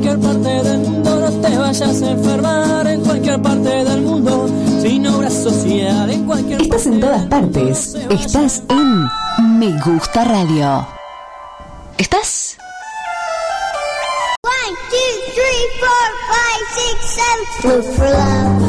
cualquier parte del mundo. No te vayas a enfermar en cualquier parte del mundo. Sin obra social en cualquier Estás en todas partes. Estás en Me Gusta Radio. ¿Estás? One, two, three, four, five, six, seven. Look for love.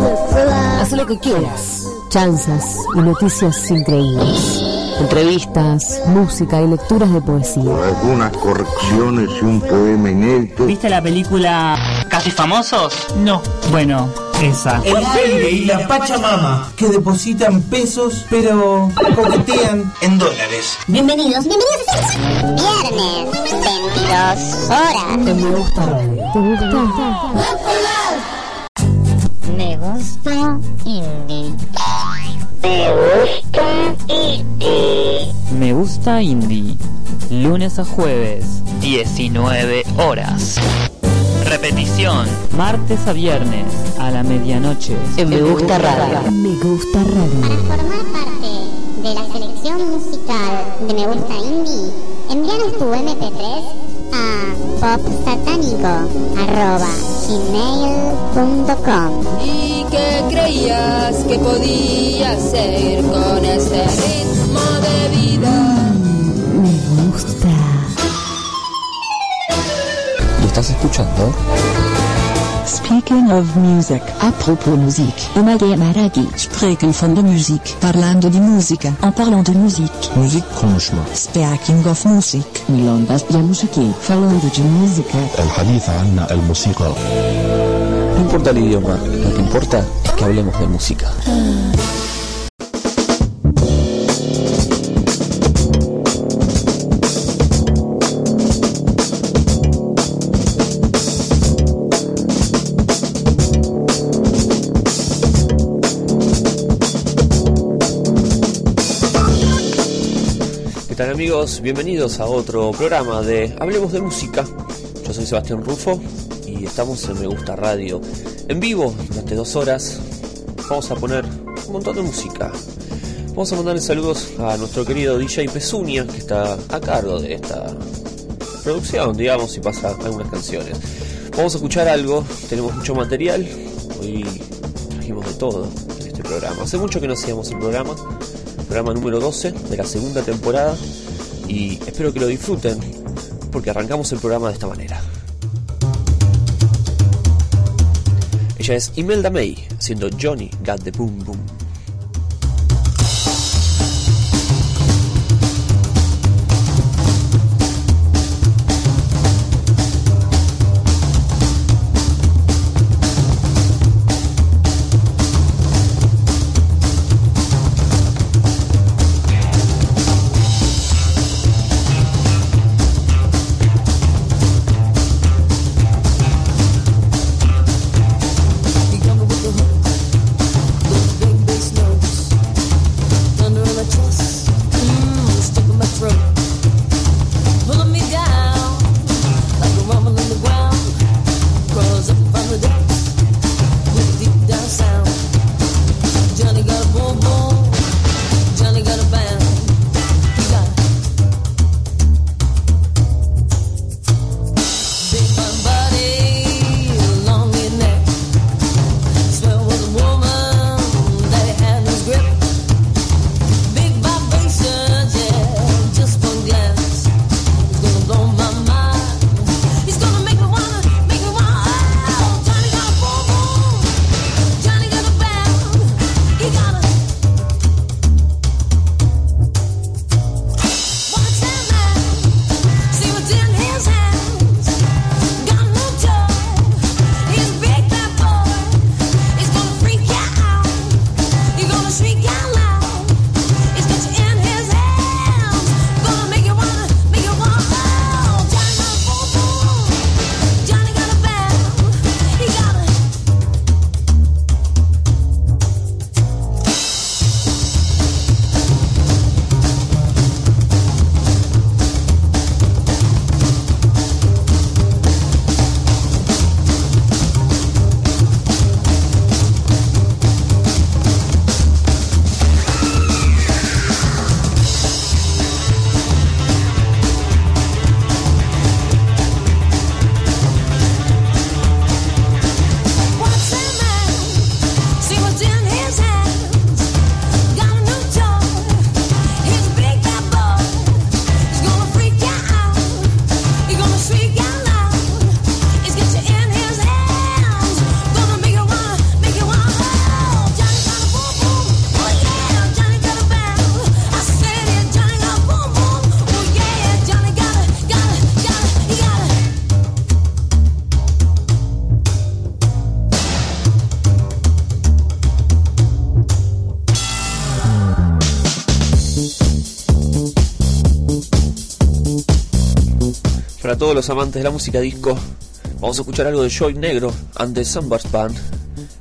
Look for love. Haz lo que quieras. Chanzas y noticias increíbles. Entrevistas, música y lecturas de poesía. algunas correcciones y un poema inédito. ¿Viste la película Casi Famosos? No. Bueno, esa. El aire y la Pachamama, que depositan pesos, pero coquetean en dólares. Bienvenidos, bienvenidos a Viernes, 22 horas. Me gusta radio. ¿Te gusta? Me gusta indie. Me gusta indie. Me gusta indie. Lunes a jueves, 19 horas. Repetición, martes a viernes, a la medianoche. En Me Gusta Radio. Me Gusta Para Radio. formar parte de la selección musical de Me Gusta Indie, envíanos tu MP3 a popsatánico.gmail.com ¿Y qué creías que podía hacer con este ritmo de vida? Me gusta. ¿Lo estás escuchando? Speaking of music. A propos musique. Umage Maragi. Spreken van de muziek. Parlando di musica. En parlant de muziek. Müzik konuşma. Speaking of music. Milongas ya musiki. Falando de música. الحديث عن الموسيقى. No importa el idioma, lo que importa es que hablemos de música. Amigos? Bienvenidos a otro programa de Hablemos de Música. Yo soy Sebastián Rufo y estamos en Me Gusta Radio. En vivo, durante dos horas, vamos a poner un montón de música. Vamos a mandarle saludos a nuestro querido DJ Pezuña, que está a cargo de esta producción, digamos, y pasa algunas canciones. Vamos a escuchar algo, tenemos mucho material, hoy trajimos de todo en este programa. Hace mucho que no hacíamos el programa, programa número 12 de la segunda temporada, y espero que lo disfruten, porque arrancamos el programa de esta manera. Ella es Imelda May, haciendo Johnny Got the Boom Boom. Para todos los amantes de la música disco. Vamos a escuchar algo de Joy Negro and the Sunburst Band.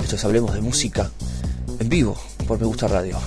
Esto es Hablemos de Música en vivo por Me Gusta Radio.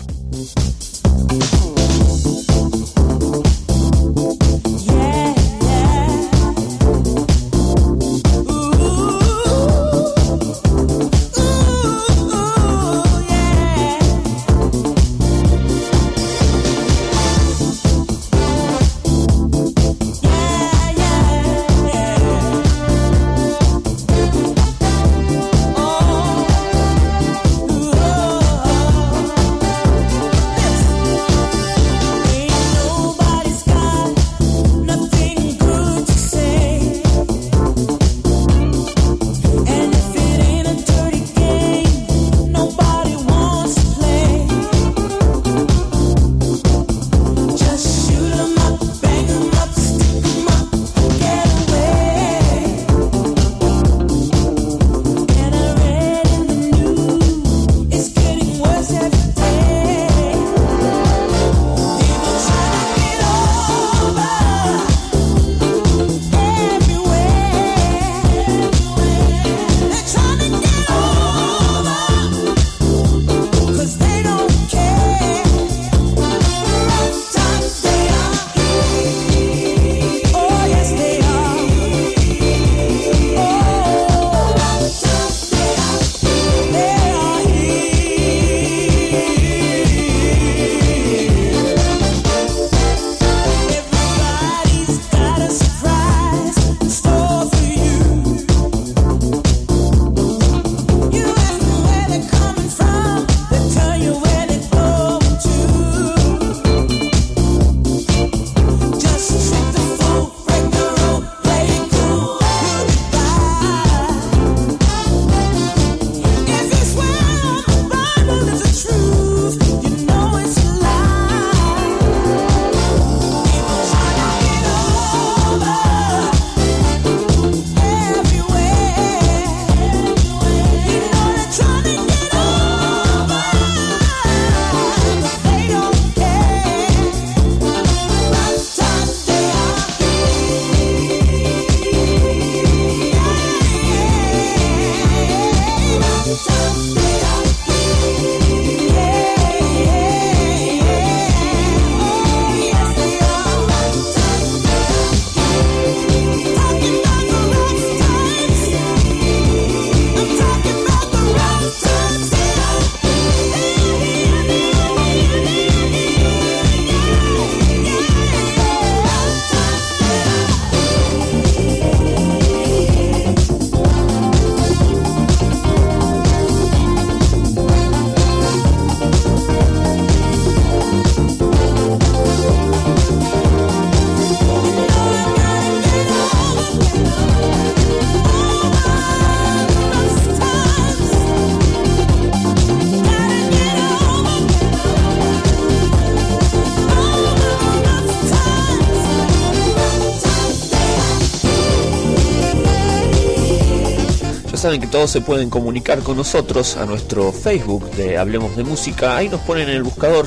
Que todos se pueden comunicar con nosotros a nuestro Facebook de Hablemos de Música. Ahí nos ponen en el buscador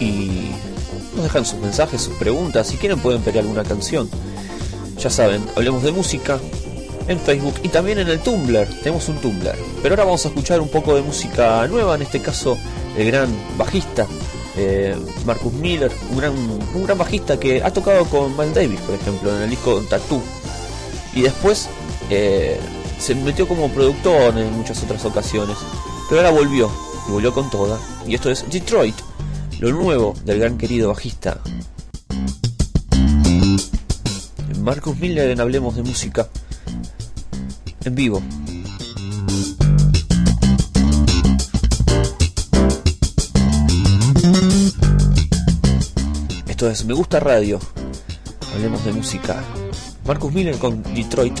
y nos dejan sus mensajes, sus preguntas. Si quieren pueden pedir alguna canción. Ya saben, Hablemos de Música en Facebook y también en el Tumblr. Tenemos un Tumblr. Pero ahora vamos a escuchar un poco de música nueva, en este caso el gran bajista eh, Marcus Miller, un gran, un gran bajista que ha tocado con Miles Davis, por ejemplo, en el disco Tattoo. Y después eh, se metió como productor en muchas otras ocasiones, pero ahora volvió, y volvió con toda, y esto es Detroit, lo nuevo del gran querido bajista. Marcus Miller en Hablemos de Música, en vivo. Esto es Me Gusta Radio, Hablemos de Música. Marcus Miller con Detroit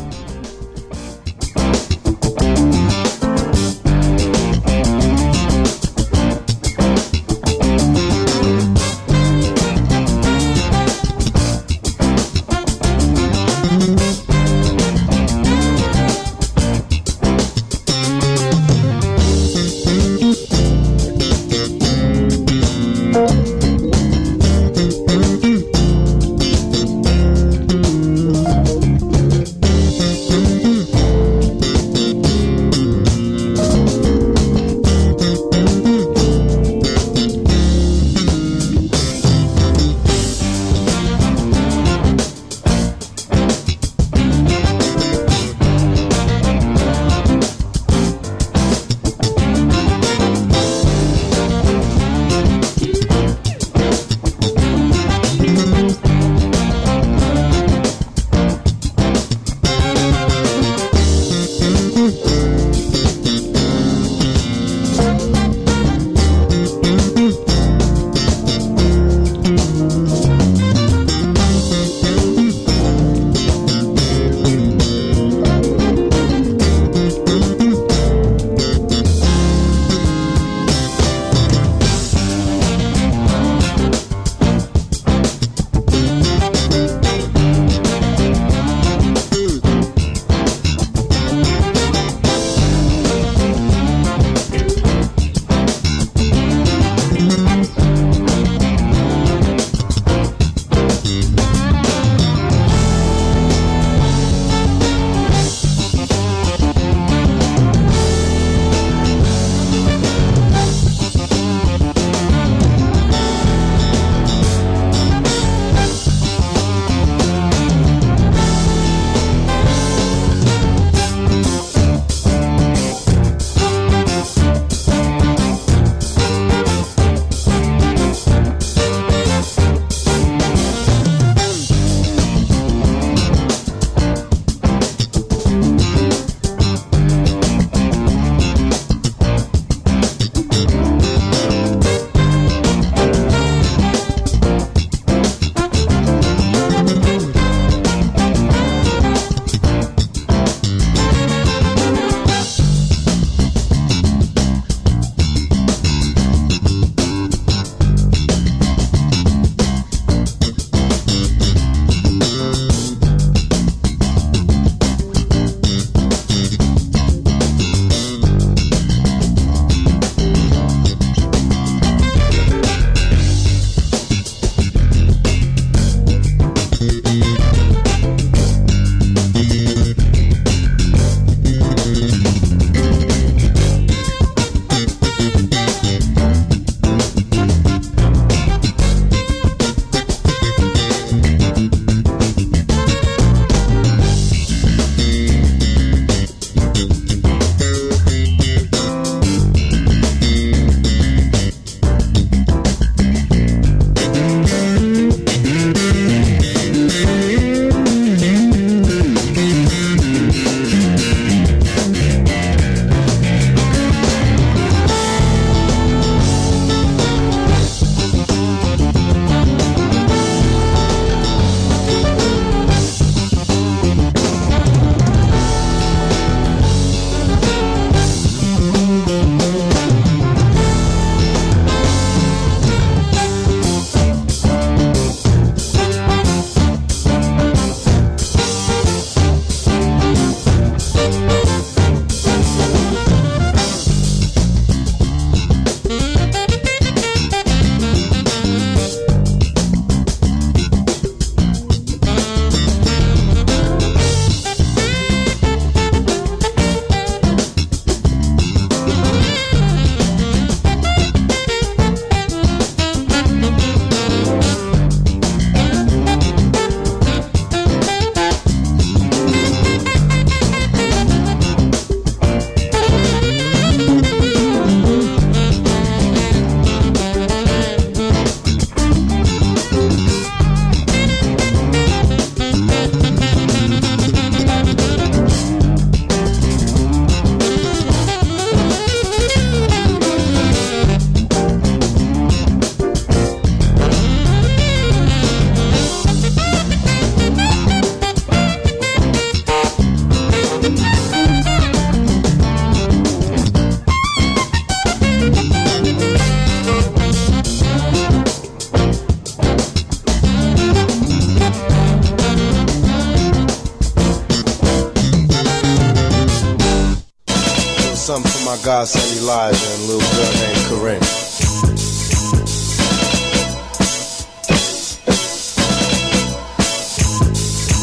my godson Elijah and a little girl named Corinne.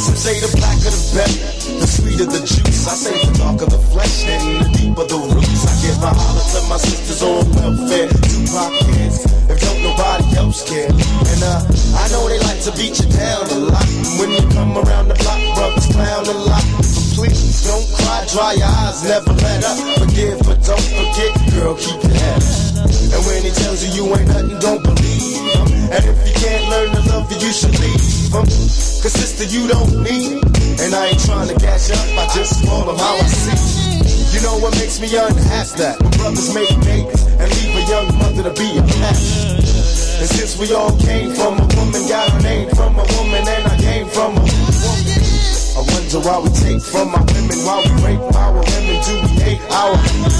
Some say the blacker the better, the sweeter the juice. I say the darker the flesh and the deeper the roots. I give a holler to my sisters on welfare, Tupac kids, if don't nobody else care. And uh, I know they like to beat you down a lot. When you come around the block, brothers clown a lot. But please don't cry, dry your never let up. Forgive, but don't forget, girl, keep your head up. And when he tells you you ain't nothing, don't believe him. And if you can't learn to love you, you should leave him. Cause sister, you don't need. And I ain't trying to you up, I just call them how I see. You know what makes me unhappy? That brothers make babies and leave a young mother to be a pet. And since we all came from a woman, got our name from a woman, and I came from a woman. I wonder why we take from our women, why we rape our women, do we hate our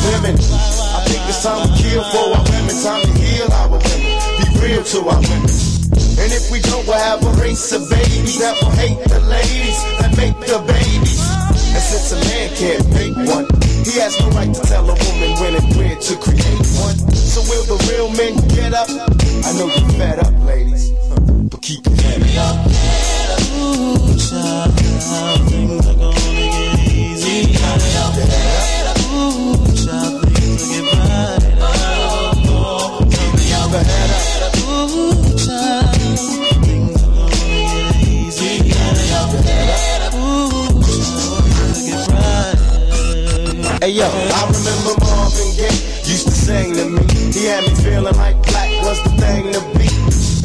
women? I think it's time to kill for our women, time to heal our women, be real to our women. And if we don't, we'll have a race of babies that will hate the ladies that make the babies. And since a man can't make one, he has no right to tell a woman when and where to create one. So will the real men get up? I know you're fed up, ladies, but keep your head up. Feeling like black was the thing to be.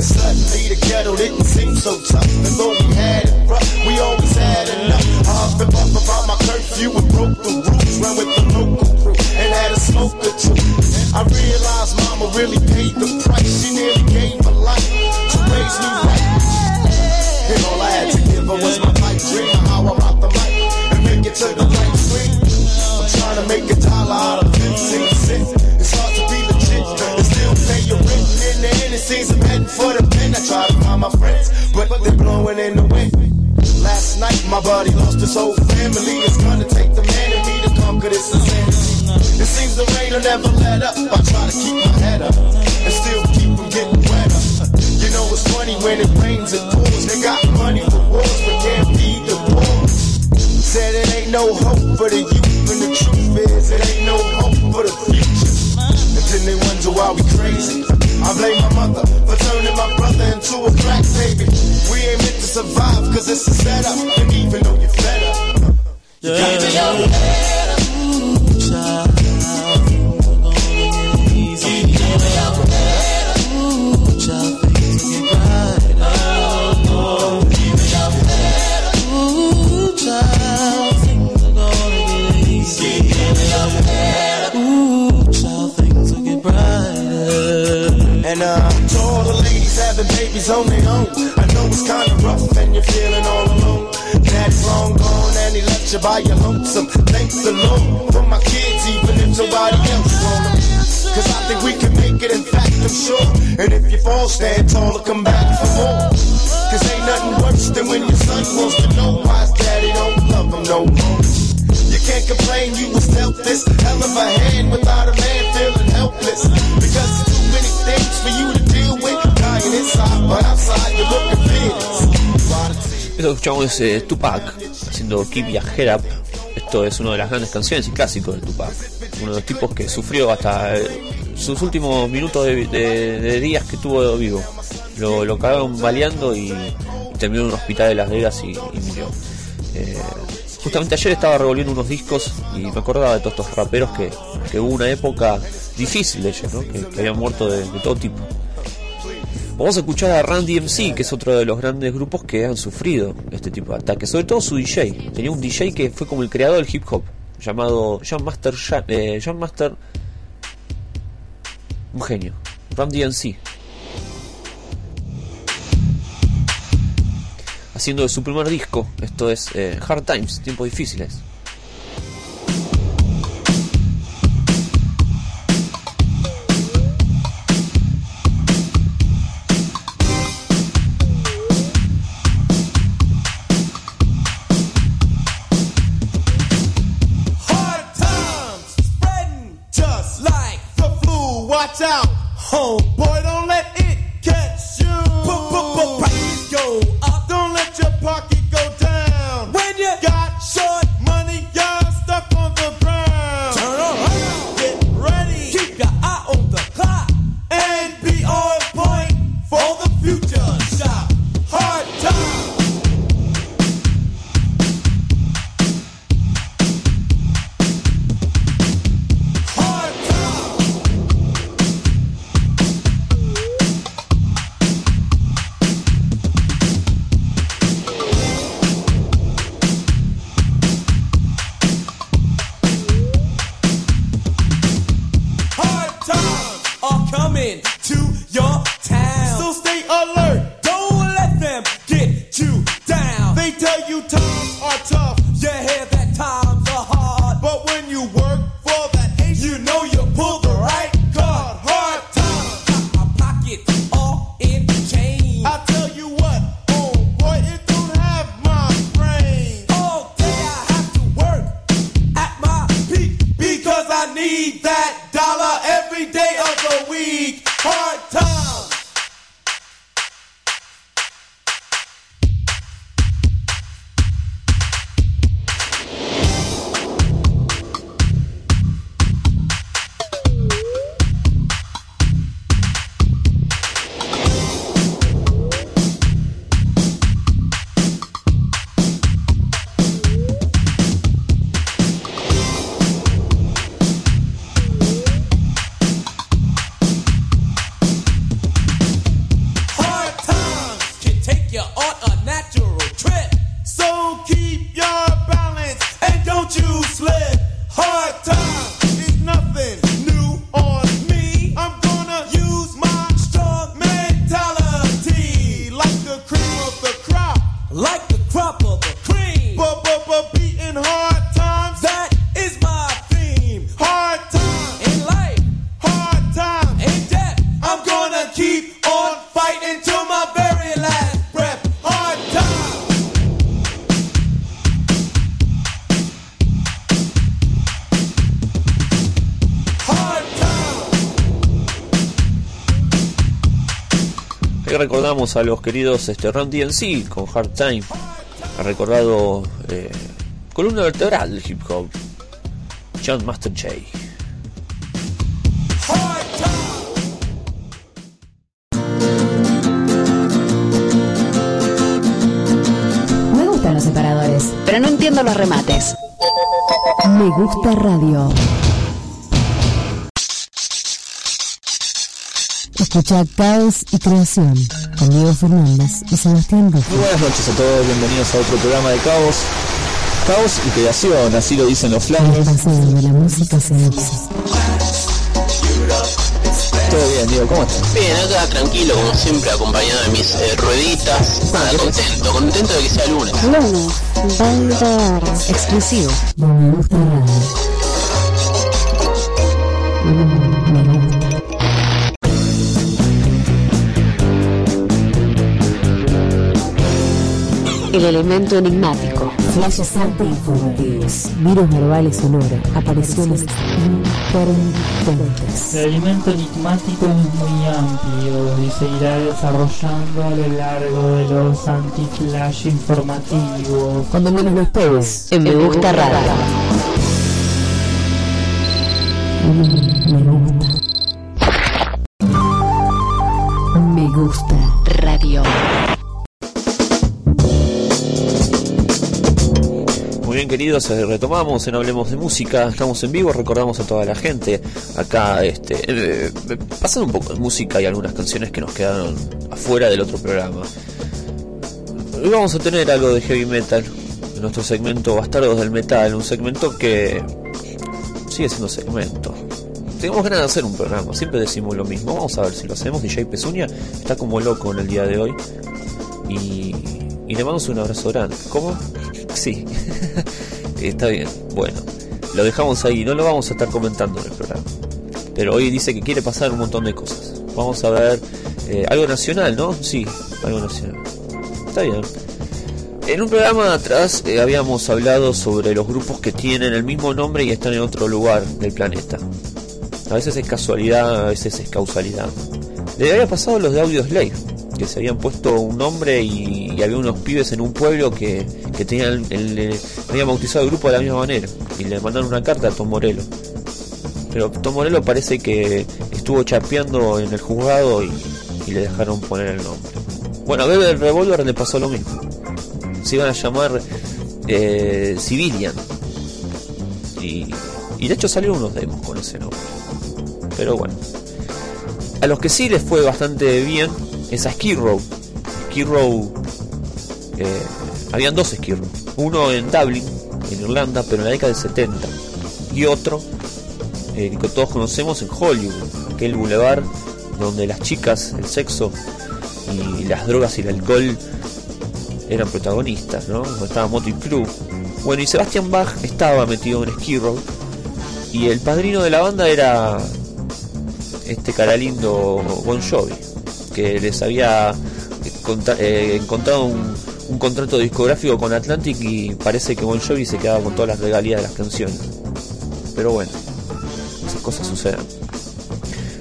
And suddenly the ghetto didn't seem so tough. And though we had it rough, we always had enough. I huffed and puffed about my curfew and broke the rules. Ran with the local crew and had a smoke or two. I realized mama really paid the price. She nearly gave her life to raise me right. And all I had to give her was my pipe dream how I rock the mic and make it to the right screen. I'm trying to make a dollar out of 15 cents. It's hard to be legit and still pay your rent. End, it seems for the pen. I try to find my friends, but they're blowing in the wind. Last night, my body lost his whole family. It's gonna take the man in me to conquer this insanity. It seems the rain will never let up. I try to keep my head up and still keep from getting wetter. You know it's funny when it rains it pours. They got money for wars, but can't feed the poor. Said it ain't no hope for the youth, and the truth is it ain't no hope for the future. And then they wonder why we crazy. I blame my mother for turning my brother into a crack baby. We ain't meant to survive cause it's a setup. And even though you're fed up, you got to know. Babies on their own, I know it's kinda rough and you're feeling all alone. Daddy's long gone and he left you by your lonesome. Thank the Lord for my kids, even if nobody else them. Cause I think we can make it, in fact, I'm sure. And if you fall, stand tall and come back for more. Cause ain't nothing worse than when your son wants to know why his daddy don't love him no more. You can't complain, you was dealt this hell of a hand without a man feeling helpless. Because there's too many things for you to deal with. Esto que escuchamos es eh, Tupac haciendo Keep Your Head Up. Esto es una de las grandes canciones y clásicos de Tupac. Uno de los tipos que sufrió hasta eh, sus últimos minutos de, días que tuvo vivo. Lo, lo cagaron baleando y terminó en un hospital de Las Vegas y, murió. Eh, justamente ayer estaba revolviendo unos discos y me acordaba de todos estos raperos que, que hubo una época difícil de ellos, que, habían muerto de todo tipo. Vamos a escuchar a Randy MC, que es otro de los grandes grupos que han sufrido este tipo de ataques. Sobre todo su DJ. Tenía un DJ que fue como el creador del hip hop, llamado John Master. Eh, Master. Un genio. Randy MC. Haciendo su primer disco, esto es eh, Hard Times, tiempos difíciles. Recordamos a los queridos este, Run DMC con Hard Time. Ha recordado eh, columna vertebral del hip hop. John Master J. Me gustan los separadores, pero no entiendo los remates. Me gusta radio. Escucha Caos y Creación con Diego Fernández y Sebastián Muy Rufo. buenas noches a todos, bienvenidos a otro programa de Caos. Caos y creación, así lo dicen los de la música seduce. Todo bien, Diego, ¿cómo estás? Bien, acá tranquilo, como siempre, acompañado de mis eh, rueditas. Nada, contento, contento de que sea lunes. Lunes, 20 horas. Exclusivo El elemento enigmático. Flashes arte informativos. Virus verbales sonoro. Apariciones intermitentes. El alimento enigmático es muy amplio y se irá desarrollando a lo largo de los anti-flash informativos. Cuando menos lo esperes. En Me Gusta Me gusta. Queridos, eh, retomamos en Hablemos de Música, estamos en vivo, recordamos a toda la gente acá, este, eh, eh, pasando un poco de música y algunas canciones que nos quedaron afuera del otro programa. Hoy vamos a tener algo de heavy metal en nuestro segmento Bastardos del Metal, un segmento que sigue siendo segmento. Tenemos ganas de hacer un programa, siempre decimos lo mismo, vamos a ver si lo hacemos. DJ Pezuña está como loco en el día de hoy y, y le mandamos un abrazo grande. ¿Cómo? Sí, está bien. Bueno, lo dejamos ahí, no lo vamos a estar comentando en el programa. Pero hoy dice que quiere pasar un montón de cosas. Vamos a ver eh, algo nacional, ¿no? Sí, algo nacional. Está bien. En un programa atrás eh, habíamos hablado sobre los grupos que tienen el mismo nombre y están en otro lugar del planeta. A veces es casualidad, a veces es causalidad. Le había pasado los de Audio Slave, se habían puesto un nombre y, había unos pibes en un pueblo que, que tenían el, el- habían bautizado el grupo de la misma manera y le mandaron una carta a Tom Morello. Pero Tom Morello parece que estuvo chapeando en el juzgado y, le dejaron poner el nombre. Bueno, a Bebe Revolver le pasó lo mismo. Se iban a llamar eh, Civilian. Y, y de hecho salieron unos demos con ese nombre. Pero bueno. A los que sí les fue bastante bien es a Skid Row. Skid eh, habían dos Skid Row. Uno en Dublin, en Irlanda, pero en la década del 70. Y otro eh, que todos conocemos en Hollywood, aquel boulevard donde las chicas, el sexo y las drogas y el alcohol eran protagonistas, ¿no? Estaba Motley Crue. Bueno, y Sebastian Bach estaba metido en Skid Row y el padrino de la banda era este cara lindo Bon Jovi, que les había eh, encontrado un, contrato discográfico con Atlantic y parece que Bon Jovi se quedaba con todas las regalías de las canciones. Pero bueno, esas cosas suceden.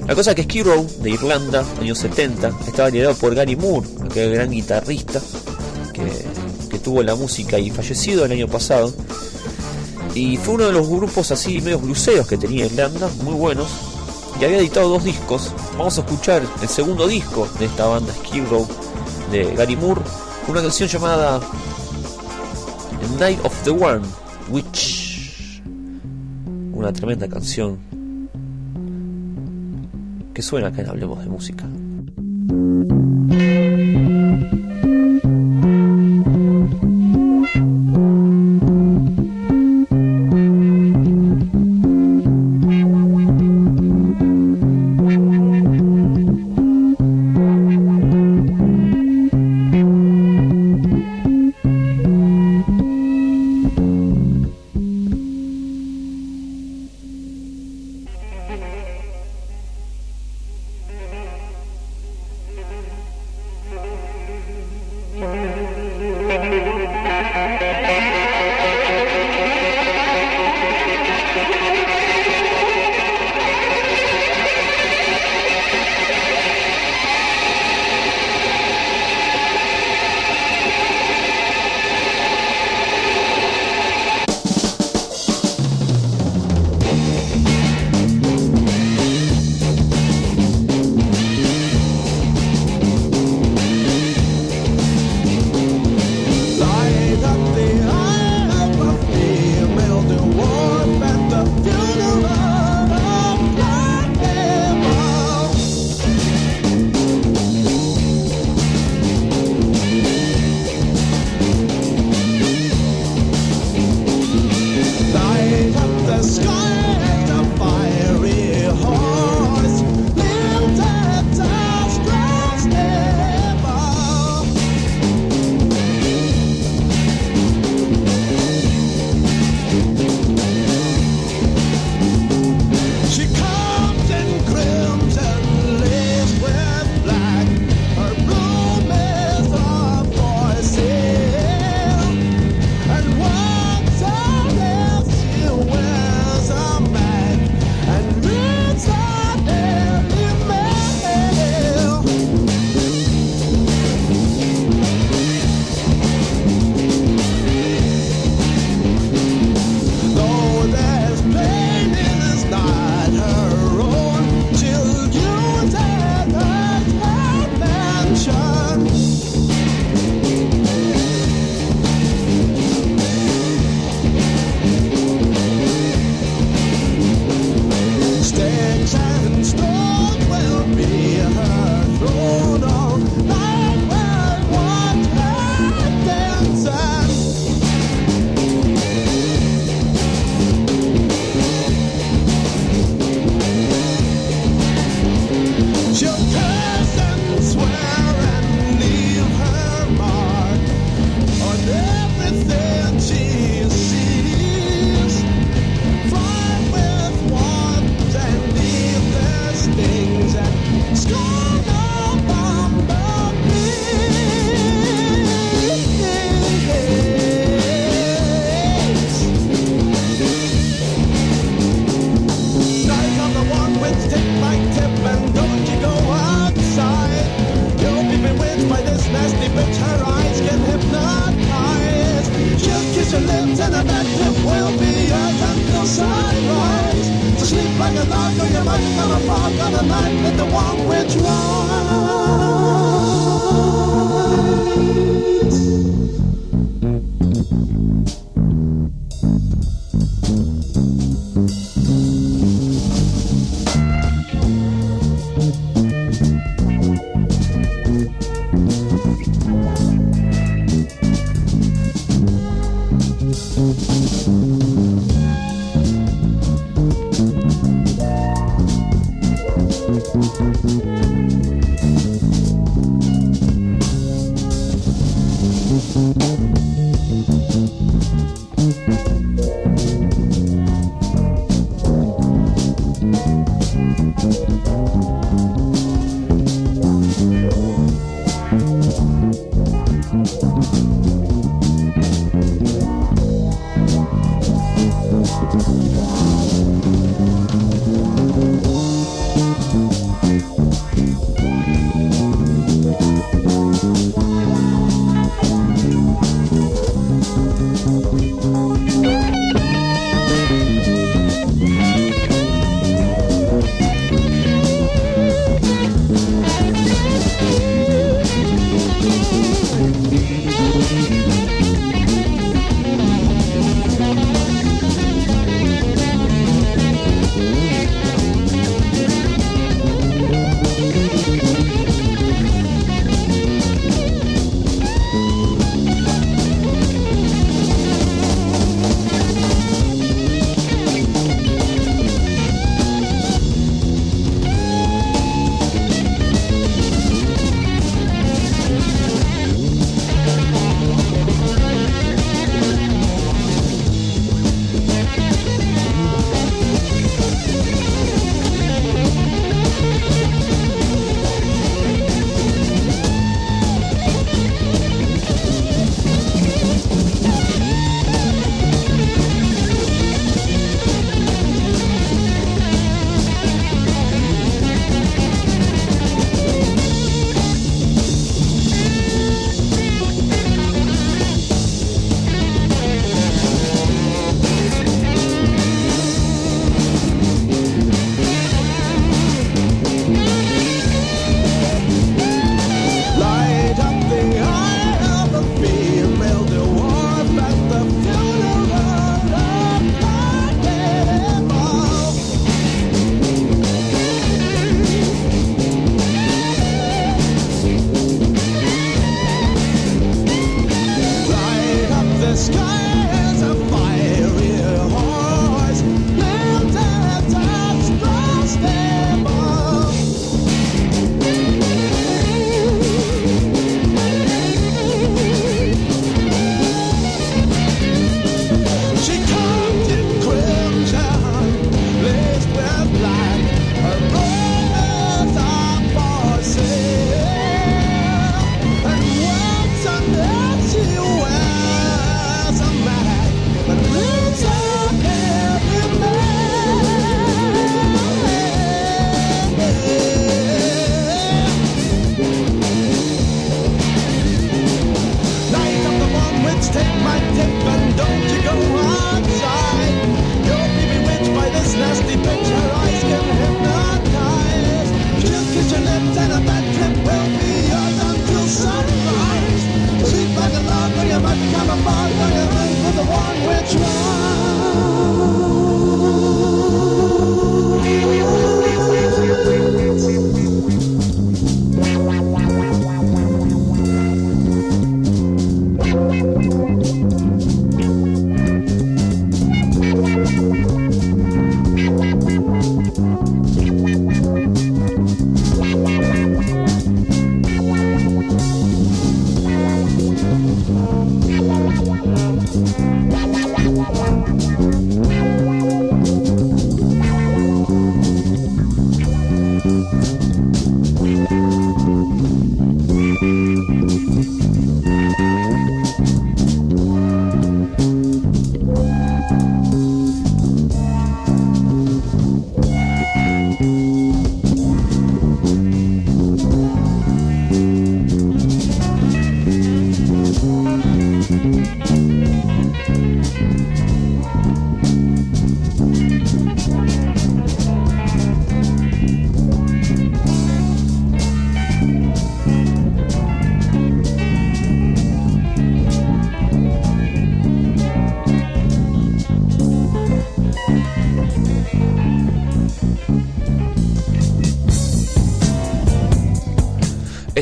La cosa es que Skid Row de Irlanda, años 70, estaba liderado por Gary Moore, aquel gran guitarrista que, tuvo la música y fallecido el año pasado. Y fue uno de los grupos así medio bluseros que tenía Irlanda, muy buenos. Y había editado dos discos. Vamos a escuchar el segundo disco de esta banda Skid Row de Gary Moore, con una canción llamada Night of the One, Witch. Una tremenda canción que suena acá en Hablemos de Música.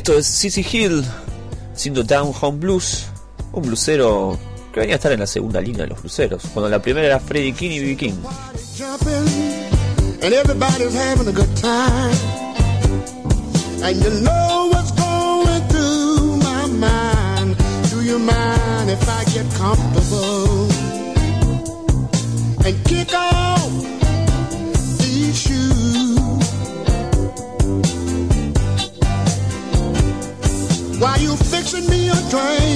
Esto es City Hill, siendo Down Home Blues, un blusero que venía a estar en la segunda línea de los bluseros, cuando la primera era Freddie King y B. King. and everybody's having a good time. And you know what's going through my mind. Do you mind if I get comfortable and kick off? Why you fixing me a drink?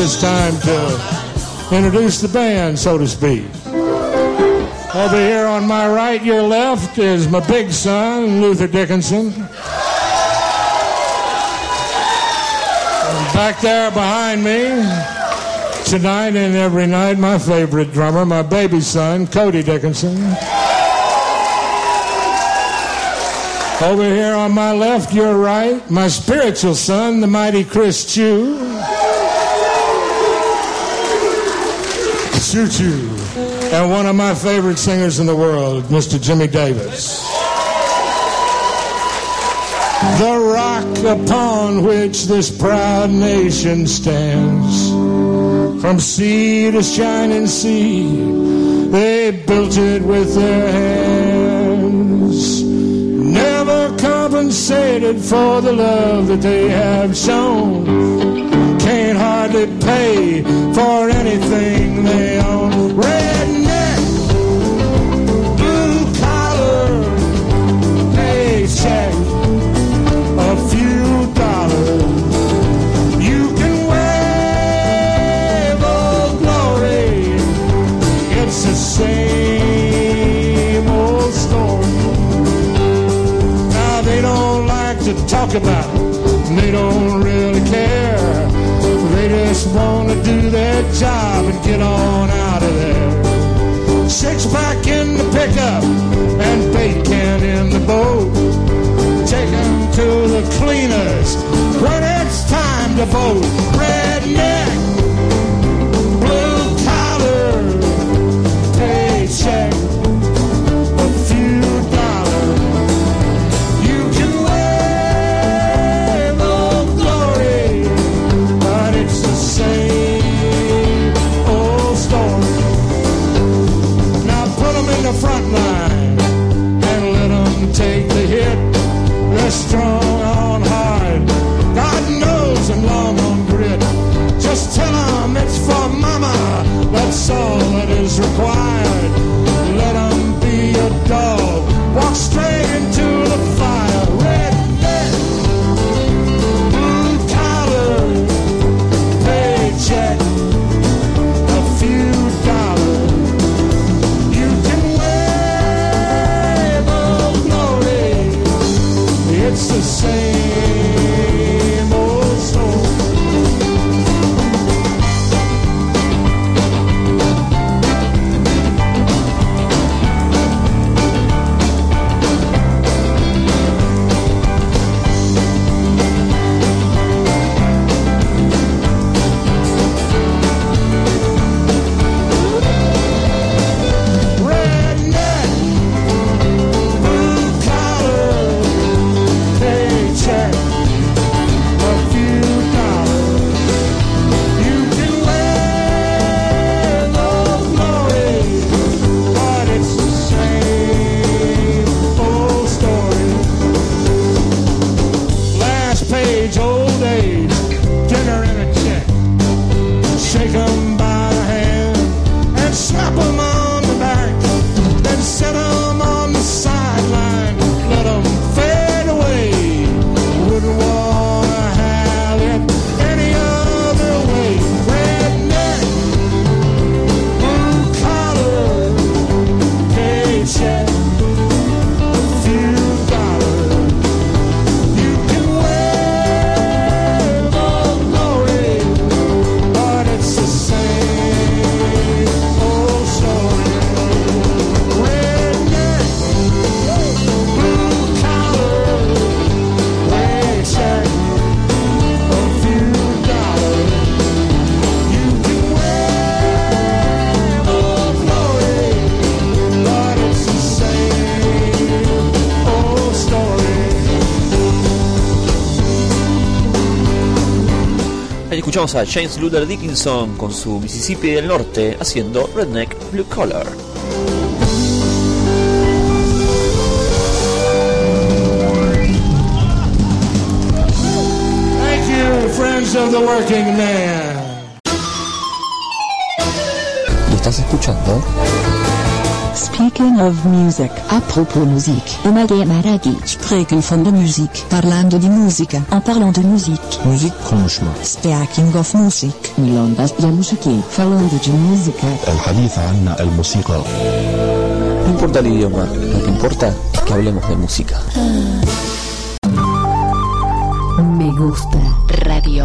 it's time to introduce the band, so to speak. Over here on my right, your left, is my big son, Luther Dickinson. Back there behind me, tonight and every night, my favorite drummer, my baby son, Cody Dickinson. Over here on my left, your right, my spiritual son, the mighty Chris Chew. Choo choo. And one of my favorite singers in the world, Mr. Jimmy Davis. The rock upon which this proud nation stands, from sea to shining sea, they built it with their hands. Never compensated for the love that they have shown. Hardly pay for anything they own. Redneck, blue collar, paycheck, a few dollars. You can wave old glory. It's the same old story. Now they don't like to talk about it. They don't really care. Just want to do their job and get on out of there. Six pack in the pickup and bait can in the boat. Take 'em to the cleaners when it's time to vote. Redneck, blue collar, paycheck, escuchamos a James Luther Dickinson con su Mississippi del Norte haciendo Redneck Blue Collar. Thank you, friends of the working man. ¿Lo estás escuchando? Speaking of music. Apropos musique. Omage Maraghi. Spreken van de muziek. Parlando de musica. En parlant de musique. Müzik konuşma. Speaking of music. Milongas da musiki. Falando de música. الحديث عن الموسيقى. No importa el idioma, lo que importa es que hablemos de música. Me gusta radio.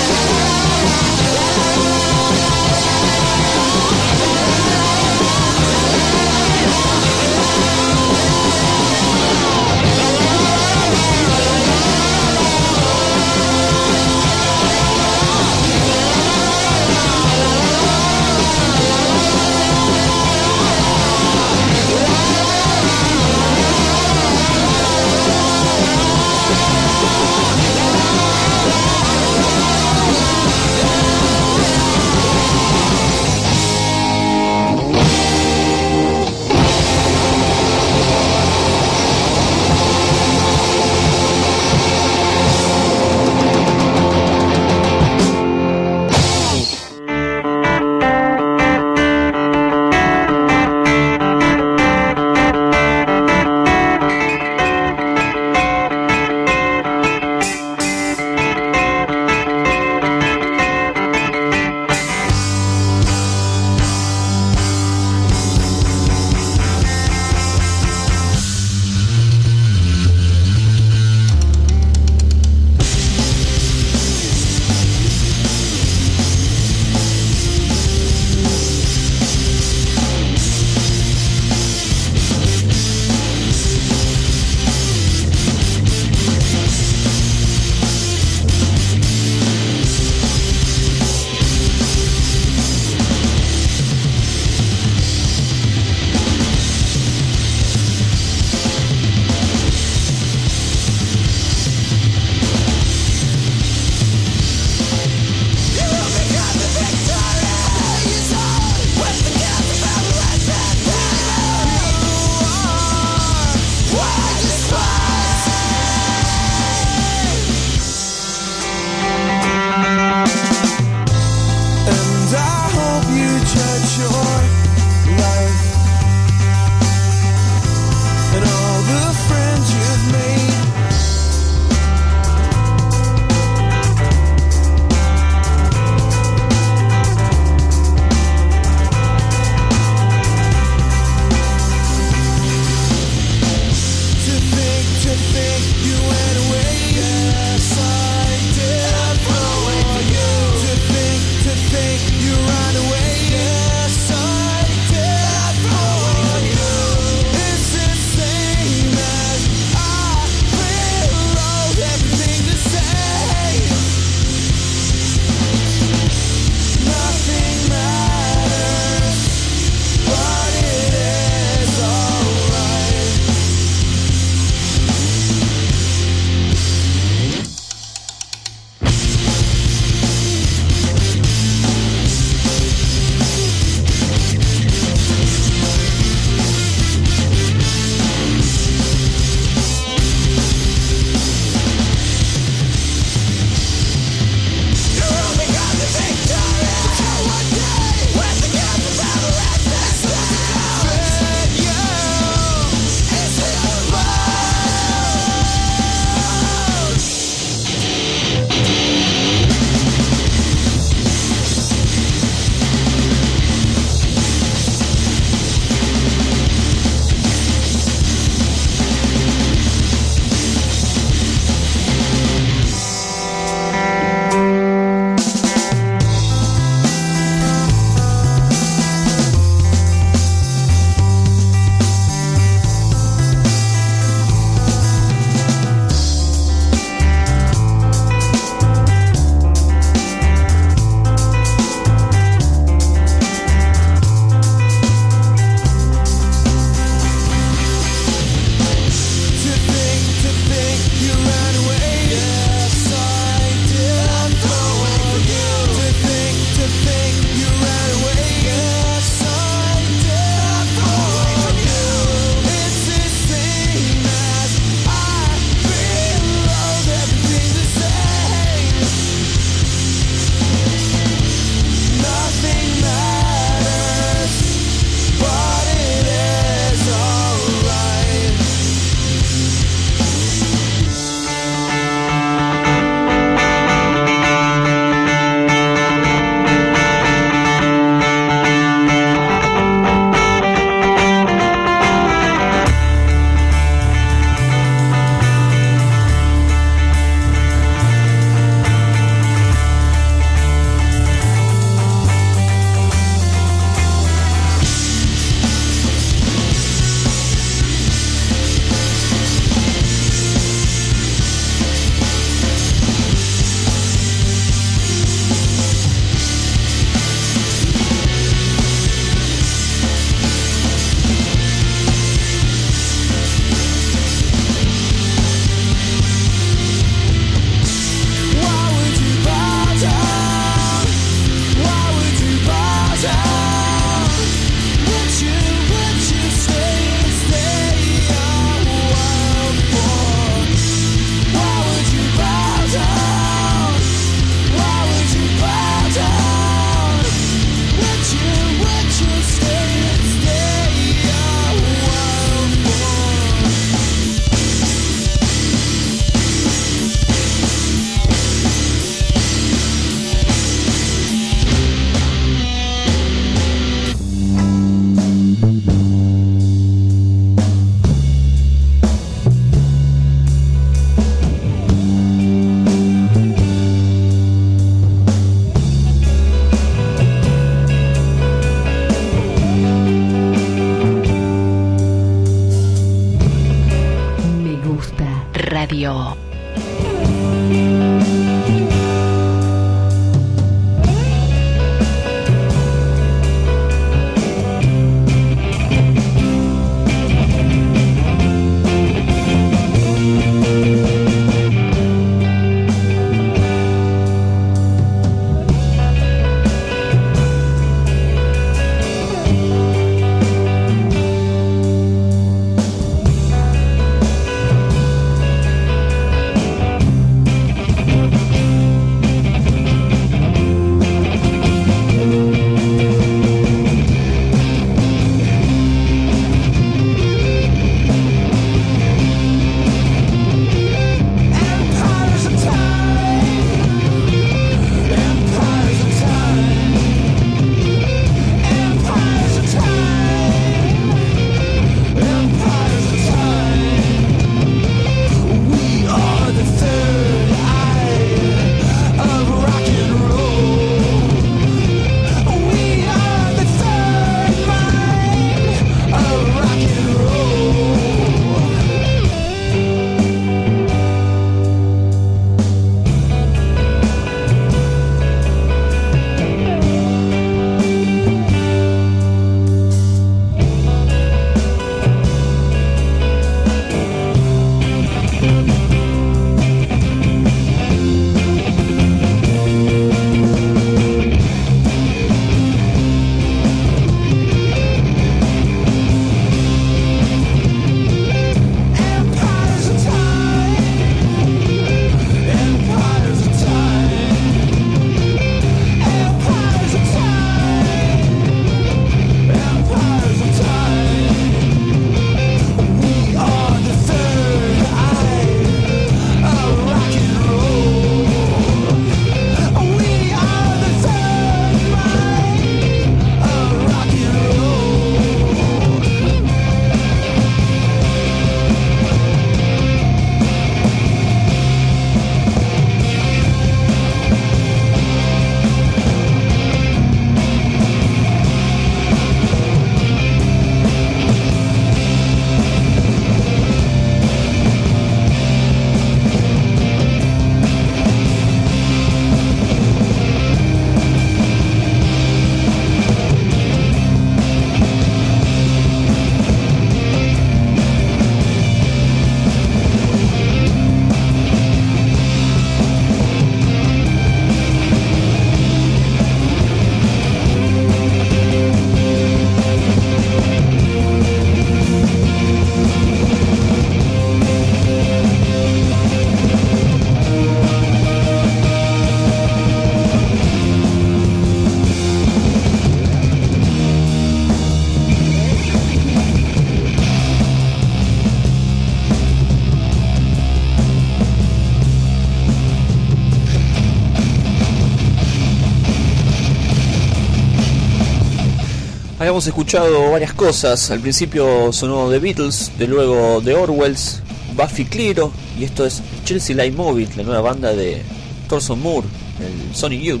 Habíamos escuchado varias cosas. Al principio sonó The Beatles, de luego The Orwells, Buffy Clyro y esto es Chelsea Light Movie, la nueva banda de Thorson Moore, el Sonic Youth,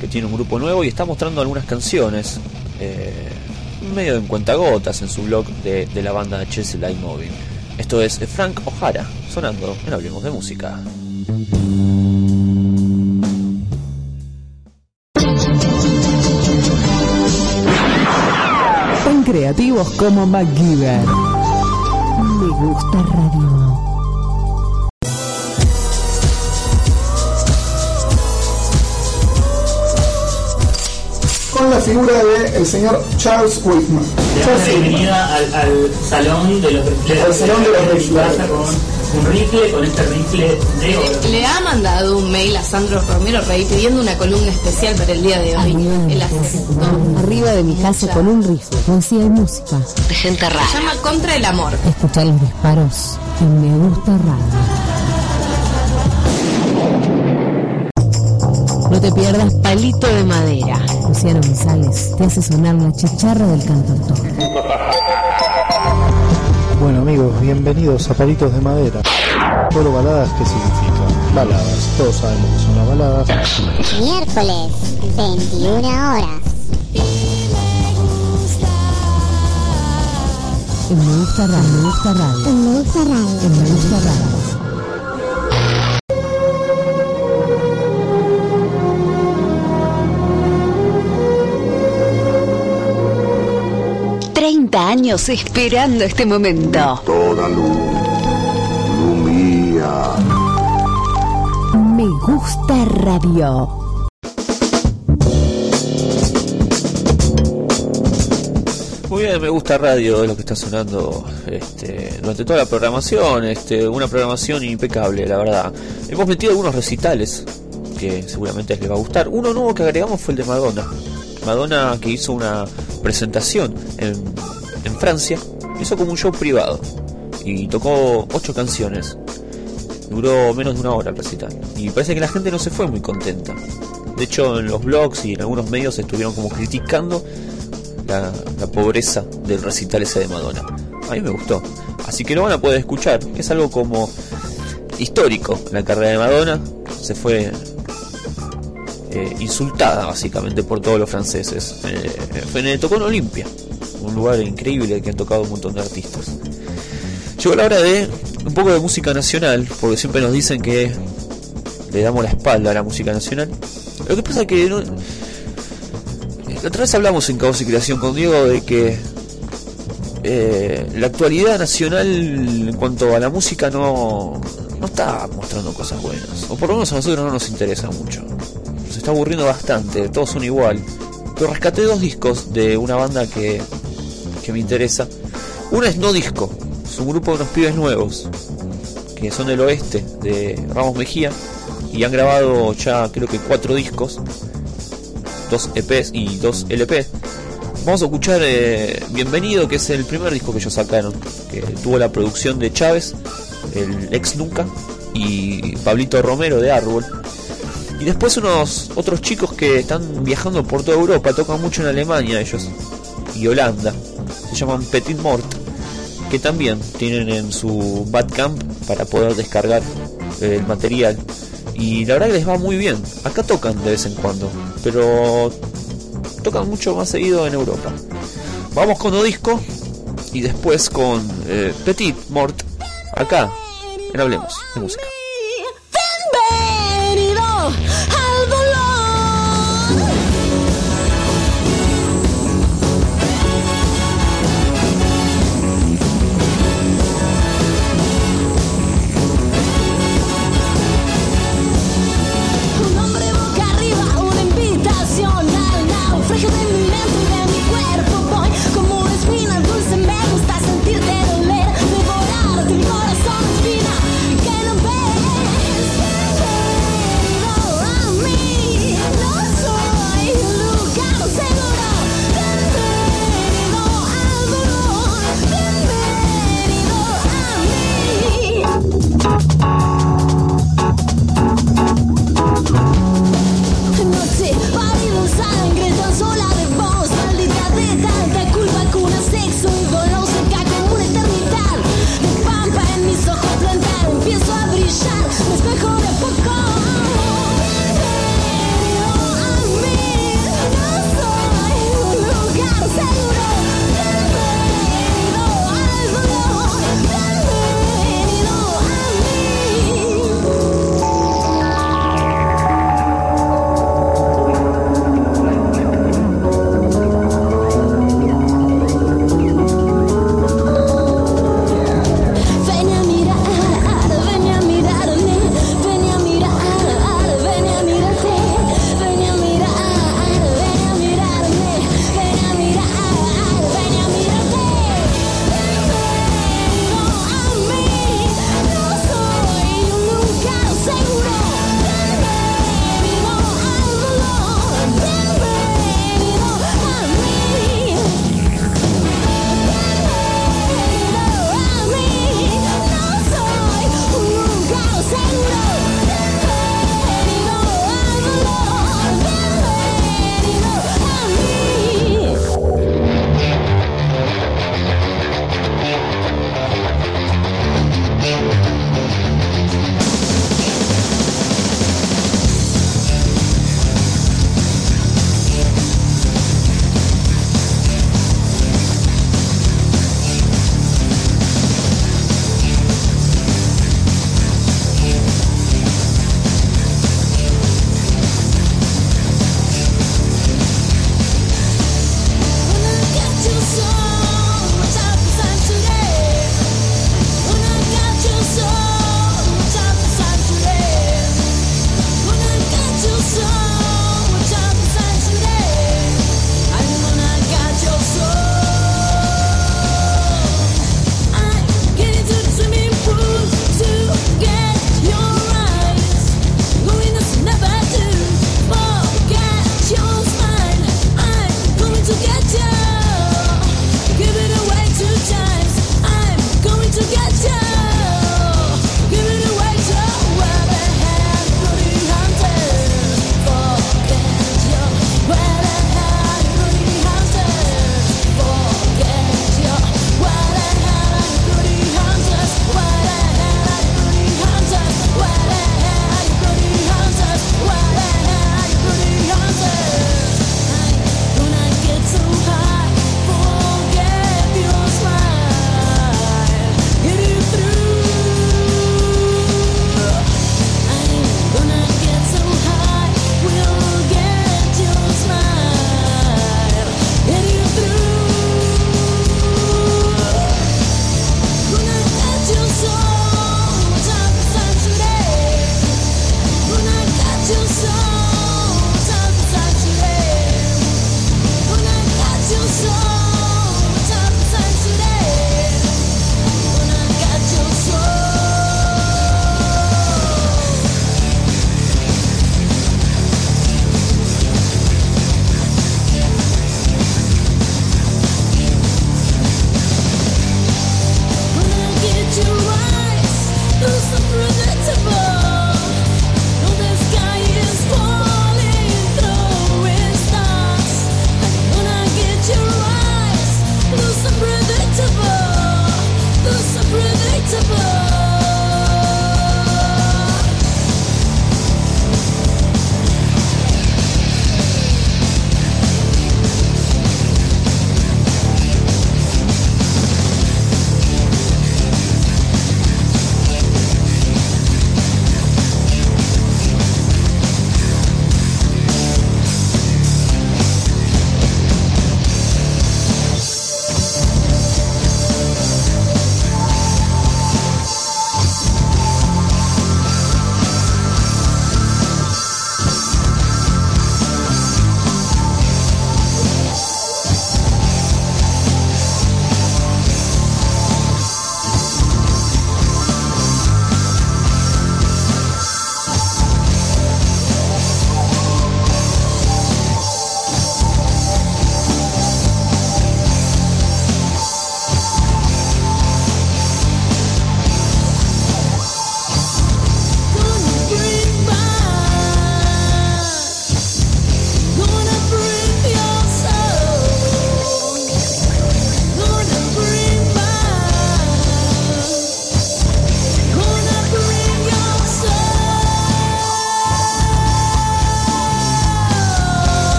que tiene un grupo nuevo y está mostrando algunas canciones, eh, medio en cuentagotas en su blog de, la banda Chelsea Light Movie. Esto es Frank O'Hara, sonando en Hablemos de Música. Como MacGyver. Me gusta radio. con la figura del señor Charles Whitman. Le damos la bienvenida al, al salón de los. Al salón de los un rifle, con este rifle de oro. Le ha mandado un mail a Sandro Romero Rey pidiendo una columna especial para el día de hoy. Aceptó. Arriba de mi casa con un rifle, poesía y música. De gente Se llama Contra el Amor. Escuchar los disparos en Me Gusta Radio. No te pierdas Palito de Madera. Luciano González te hace sonar la chicharra del cantautor. Bueno amigos, bienvenidos a Palitos de Madera. Solo baladas, ¿qué significa? Baladas, todos sabemos que son las baladas. Miércoles, 21 horas. Me Gusta Radio. Me Gusta Radio. Me Gusta Radio. Me Gusta Radio. 40 años esperando este momento. Toda luz. Me gusta radio. Muy bien, me gusta radio, es lo que está sonando este, durante toda la programación, este, una programación impecable, la verdad. Hemos metido algunos recitales que seguramente les va a gustar. Uno nuevo que agregamos fue el de Madonna. Madonna que hizo una presentación en, en Francia, hizo como un show privado y tocó ocho canciones. Duró menos de una hora el recital y parece que la gente no se fue muy contenta. De hecho, en los blogs y en algunos medios estuvieron como criticando la, pobreza del recital ese de Madonna. A mí me gustó. Así que lo van a poder escuchar. Es algo como histórico la carrera de Madonna. Se fue eh, insultada básicamente por todos los franceses. Eh, fue en el tocó en Olimpia. Un lugar increíble que han tocado un montón de artistas. Llegó la hora de un poco de música nacional, porque siempre nos dicen que le damos la espalda a la música nacional. Lo que pasa es que no, la otra vez hablamos en Caos y Creación con Diego de que eh, la actualidad nacional en cuanto a la música no, no está mostrando cosas buenas. O por lo menos a nosotros no nos interesa mucho. Está aburriendo bastante, todos son igual. Pero rescaté dos discos de una banda que, que me interesa. Una es No Disco, es un grupo de unos pibes nuevos, que son del oeste, de Ramos Mejía, y han grabado ya creo que cuatro discos dos EPs y dos LP. Vamos a escuchar eh, Bienvenido, que es el primer disco que ellos sacaron, que tuvo la producción de Chávez, el ex Nunca, y Pablito Romero de Árbol. Y después unos otros chicos que están viajando por toda Europa, tocan mucho en Alemania ellos, y Holanda, se llaman Petit Mort, que también tienen en su Bandcamp para poder descargar eh, el material y la verdad que les va muy bien. Acá tocan de vez en cuando, pero tocan mucho más seguido en Europa. Vamos con Odisco y después con eh, Petit Mort acá en Hablemos de Música.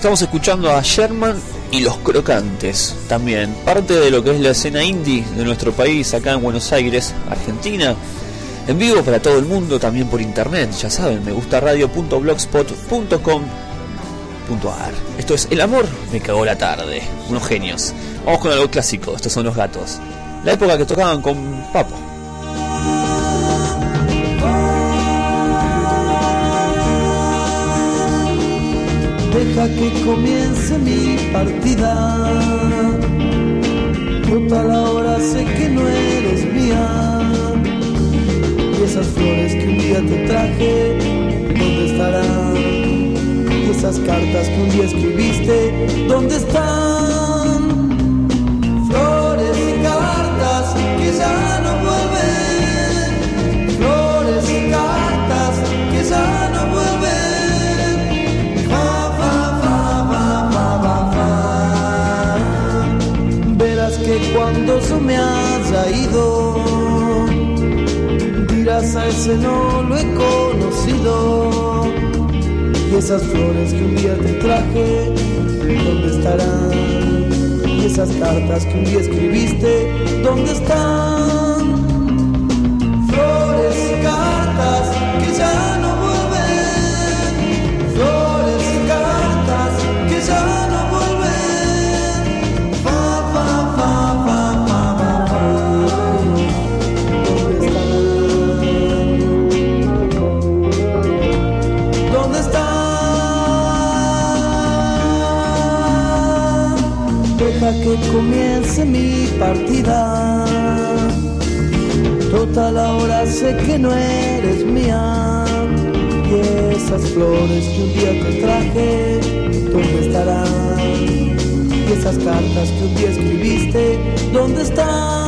Estamos escuchando a Sherman y los crocantes también, parte de lo que es la escena indie de nuestro país acá en Buenos Aires, Argentina. En vivo para todo el mundo, también por internet, ya saben, me gusta radio.blogspot.com.ar. Esto es El amor me cagó la tarde, unos genios. Vamos con algo clásico, estos son los gatos. La época que tocaban con Papo. Deja que comience mi partida. Total ahora sé que no eres mía. Y esas flores que un día te traje, ¿dónde estarán? Y esas cartas que un día escribiste, ¿dónde están? No lo he conocido. Y esas flores que un día te traje, ¿dónde estarán? Y esas cartas que un día escribiste, ¿dónde están? Deja que comience mi partida. Total ahora sé que no eres mía. Y esas flores que un día te traje, ¿dónde estarán? Y esas cartas que un día escribiste, ¿dónde están?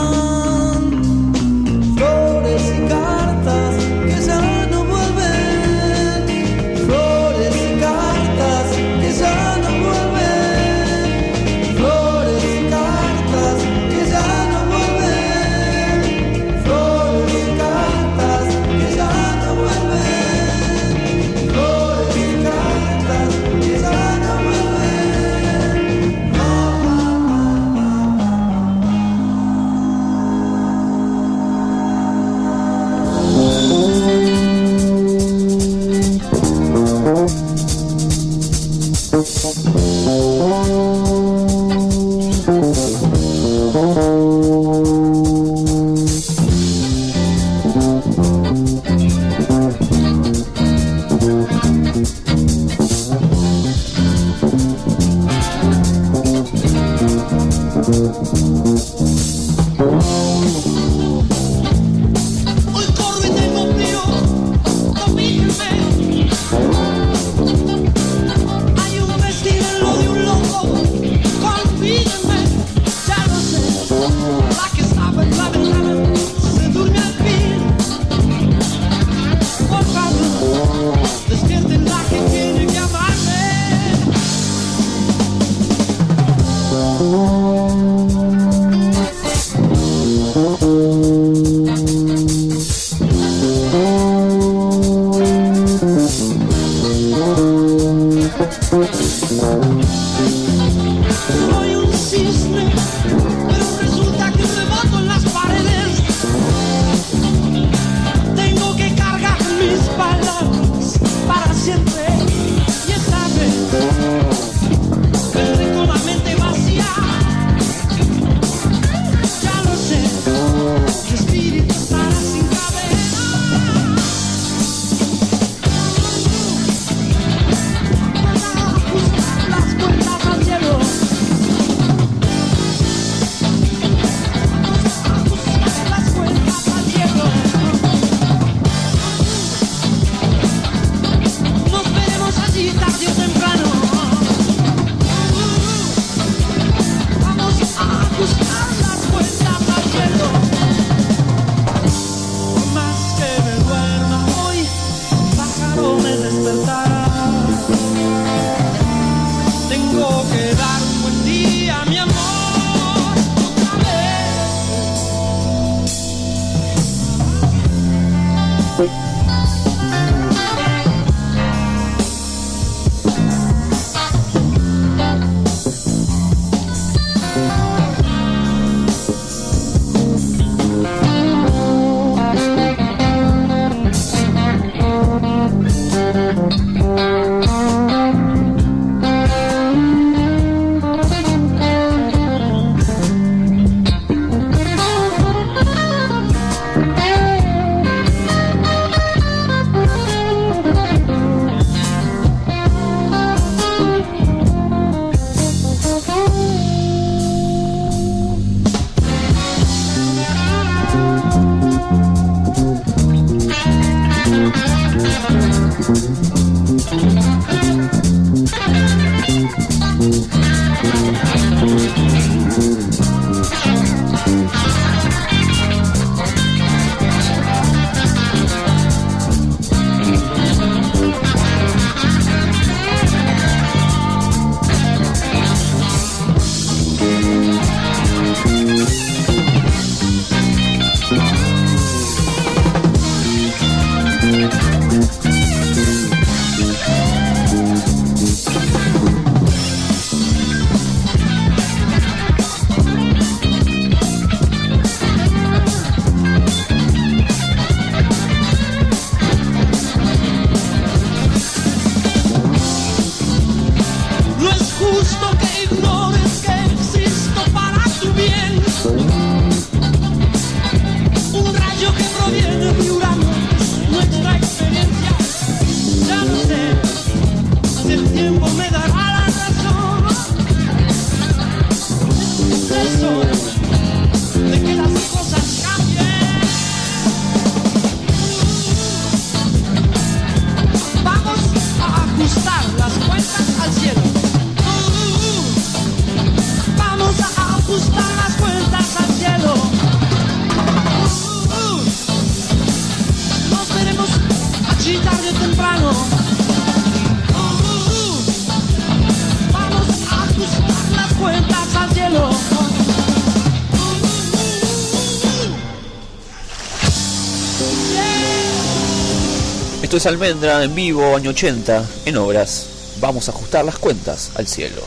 Esto es Almendra en vivo, año 80, en obras. Vamos a ajustar las cuentas al cielo.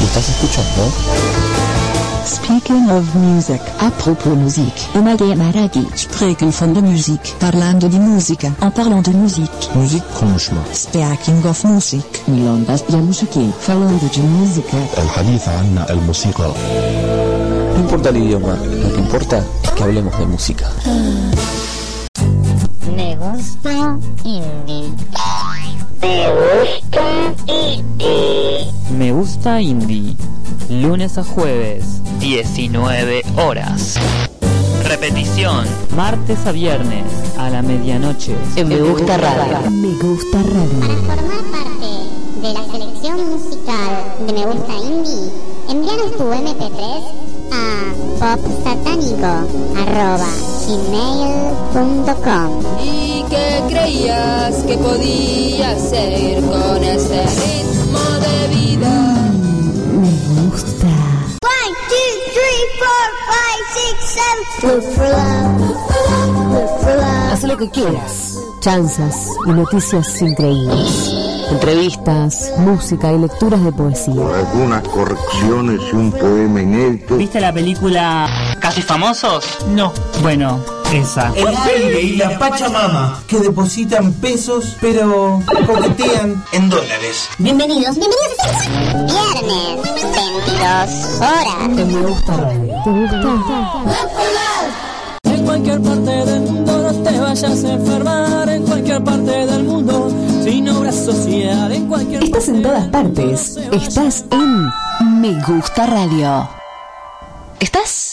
¿Lo estás escuchando? Speaking of music, a propos muziek. Umage Maragi, spreken van de muziek, parlando di musica, en parlant de muziek. Müzik konuşma. Speaking of music. Milongas ya musiki, falando de música. الحديث عن الموسيقى. No importa el idioma, lo que importa es que hablemos de música. Me gusta indie. Me gusta indie. Me gusta indie. Lunes a jueves, 19 horas. Repetición. Martes a viernes, a la medianoche. En Me Gusta Radio. Me gusta radio. Formar parte de la selección musical de Me Gusta Indie, envíanos tu MP3 a popsatánico.gmail.com ¿Y qué creías que podía hacer con ese ritmo de vida? Me gusta. One, two, three, four, five, six, seven. Look for love. Look for love. Haz lo que quieras. Chanzas y noticias increíbles. Entrevistas, música y lecturas de poesía. Algunas correcciones y un poema inédito. ¿Viste la película Casi Famosos? No. Bueno, esa. El aire y la Pachamama, que depositan pesos, pero coquetean en dólares. Bienvenidos, bienvenidos a Viernes, 22 horas. Me gusta. ¿Te gusta? En cualquier parte del mundo no te vayas a enfermar, en cualquier parte social, en cualquier Estás en todas partes. Estás en Me Gusta Radio. ¿Estás?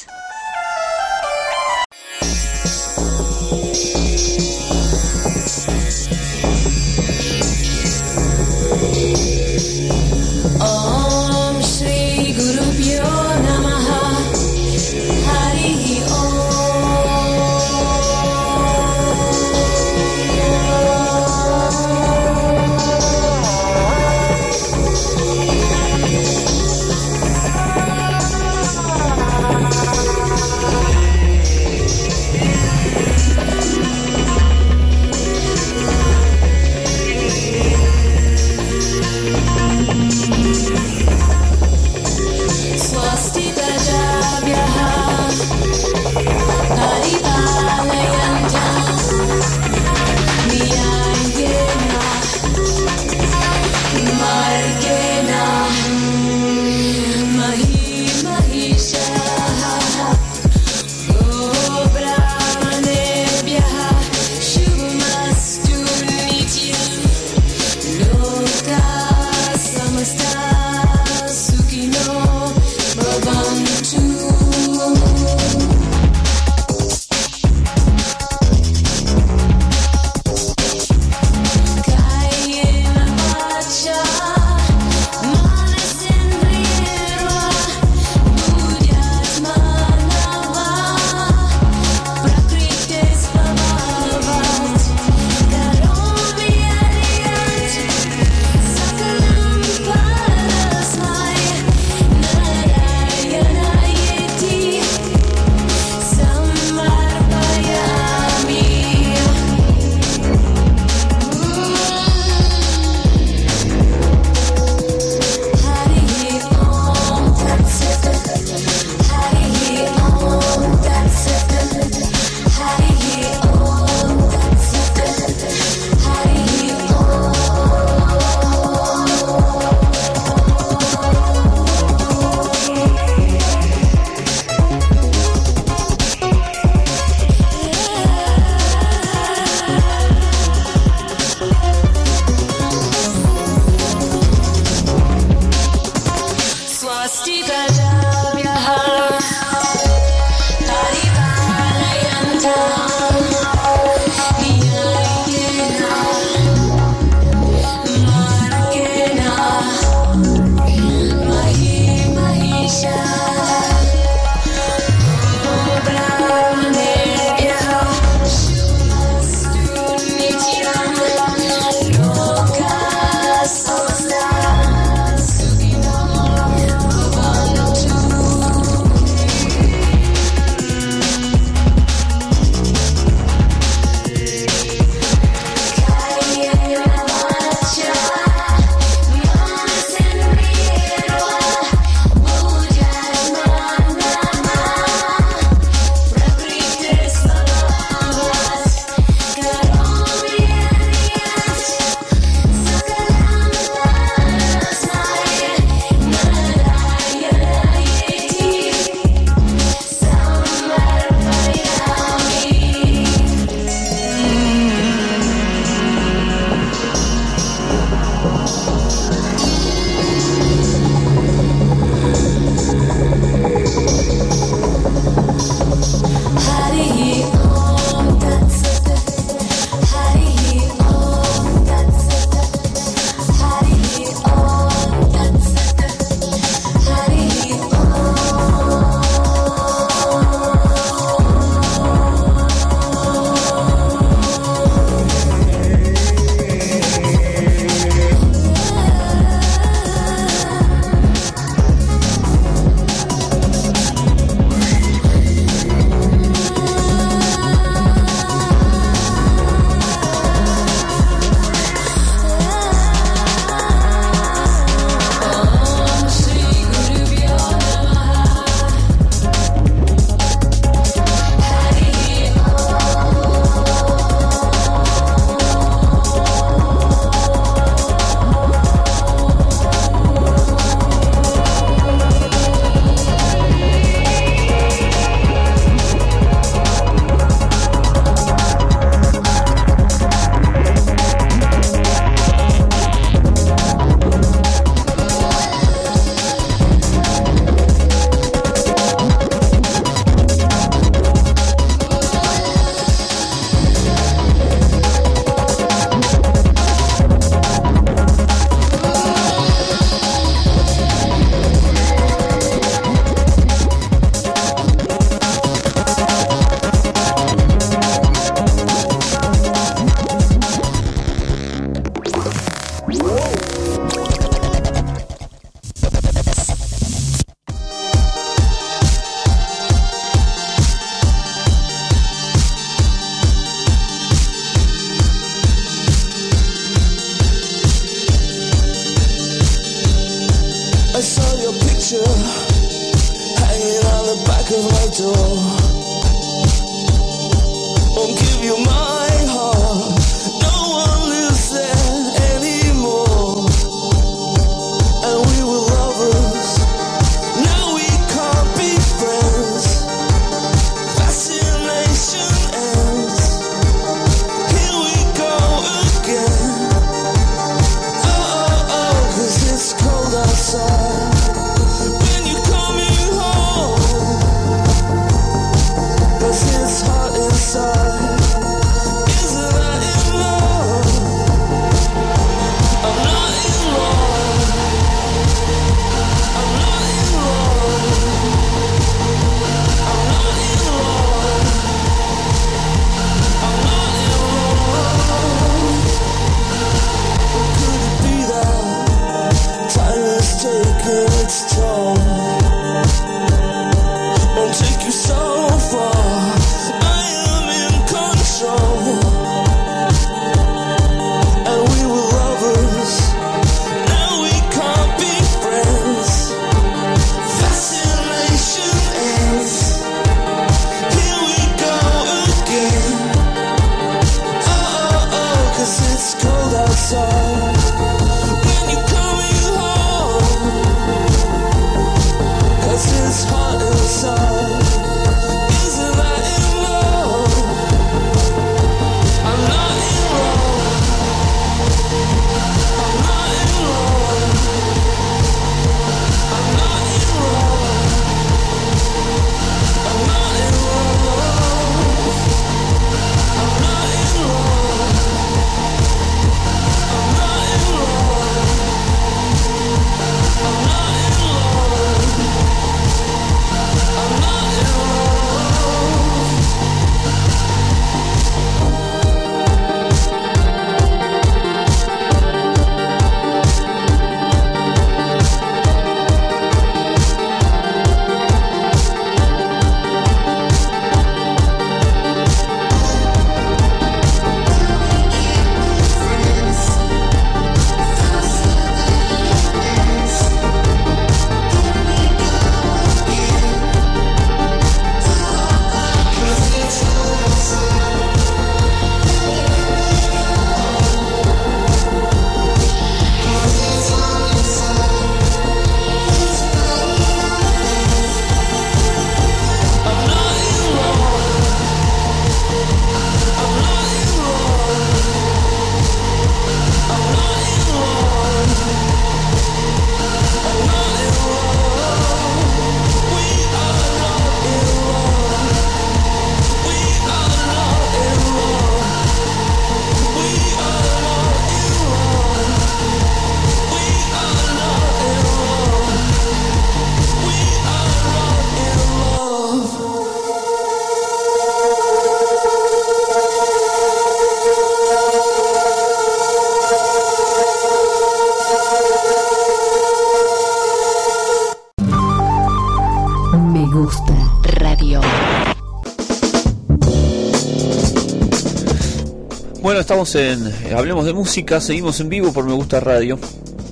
Estamos en Hablemos de Música, seguimos en vivo por Me Gusta Radio.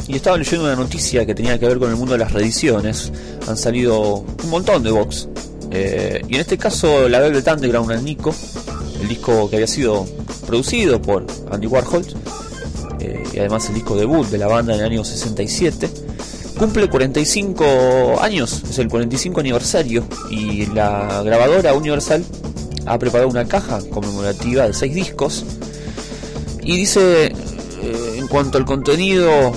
Y estaba leyendo una noticia que tenía que ver con el mundo de las reediciones. Han salido un montón de box. Eh, y en este caso, la Velvet Underground al Nico, el disco que había sido producido por Andy Warhol, eh, y además el disco debut de la banda en el año 67, cumple 45 años, es el 45 aniversario, y la grabadora Universal ha preparado una caja conmemorativa de 6 discos y dice eh, en cuanto al contenido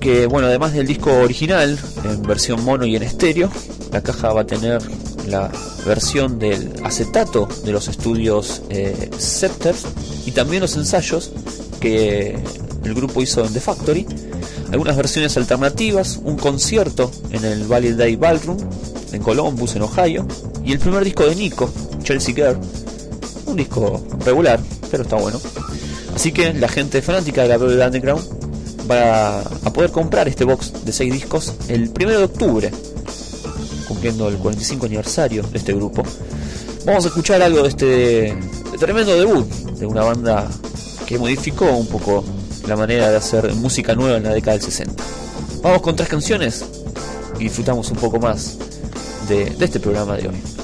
que bueno además del disco original en versión mono y en estéreo la caja va a tener la versión del acetato de los estudios eh, Scepter y también los ensayos que el grupo hizo en The Factory. Algunas versiones alternativas un concierto en el Valley Day Ballroom en Columbus en Ohio y el primer disco de Nico Chelsea Girl. Un disco regular pero está bueno Así que la gente fanática de la Velvet Underground va a poder comprar este box de 6 discos el 1 de octubre, cumpliendo el 45 aniversario de este grupo. Vamos a escuchar algo de este tremendo debut de una banda que modificó un poco la manera de hacer música nueva en la década del 60. Vamos con tres canciones y disfrutamos un poco más de, de este programa de hoy.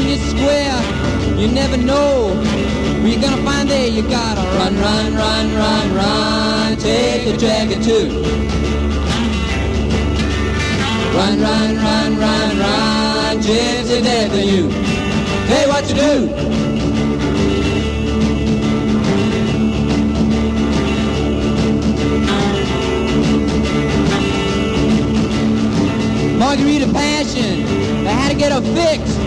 Union Square. You never know where you're gonna find there. You gotta run, run, run, run, run. Take a jacket too. Run, run, run, run, run. Gypsy death than you. Hey, what you do? Margarita Passion. They had to get her fixed.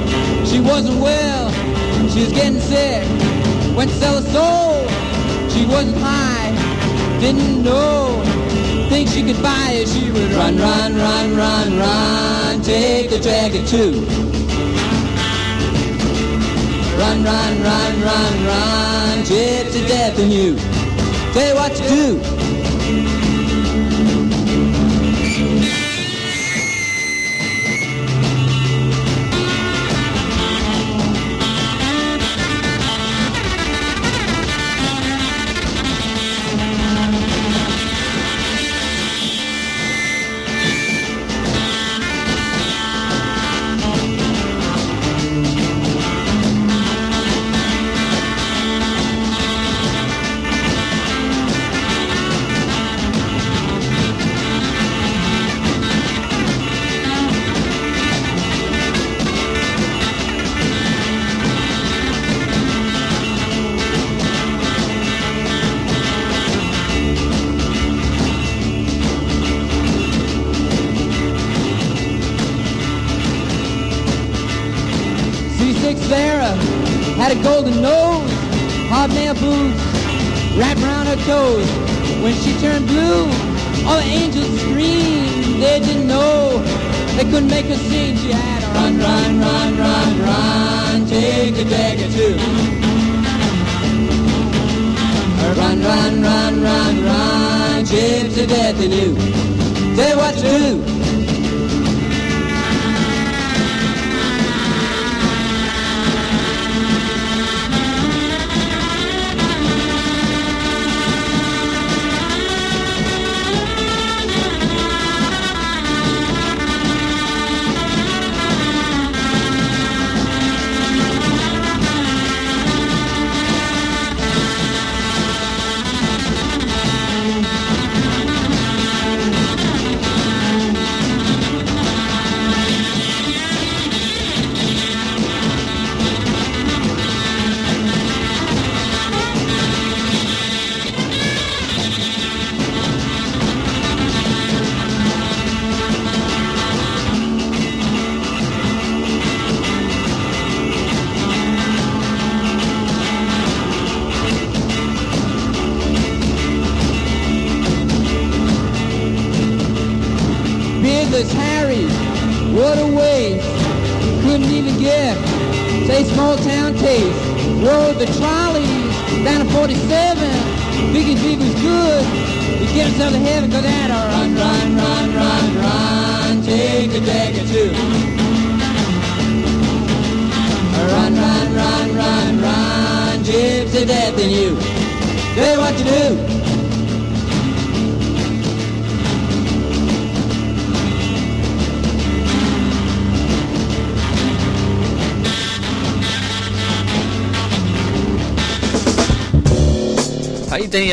She wasn't well. She was getting sick. Went to sell her soul. She wasn't high. Didn't know. Think she could buy it. She would run, run, run, run, run. Take the jacket too. Run, run, run, run, run. Gypsy death in you. Tell you what you do. When she turned blue, all the angels screamed. They didn't know, they couldn't make her sing. She had to run, run, run, run, run, take a jacket too. Run, run, run, run, run, gypsy death in you. Tell you what to do.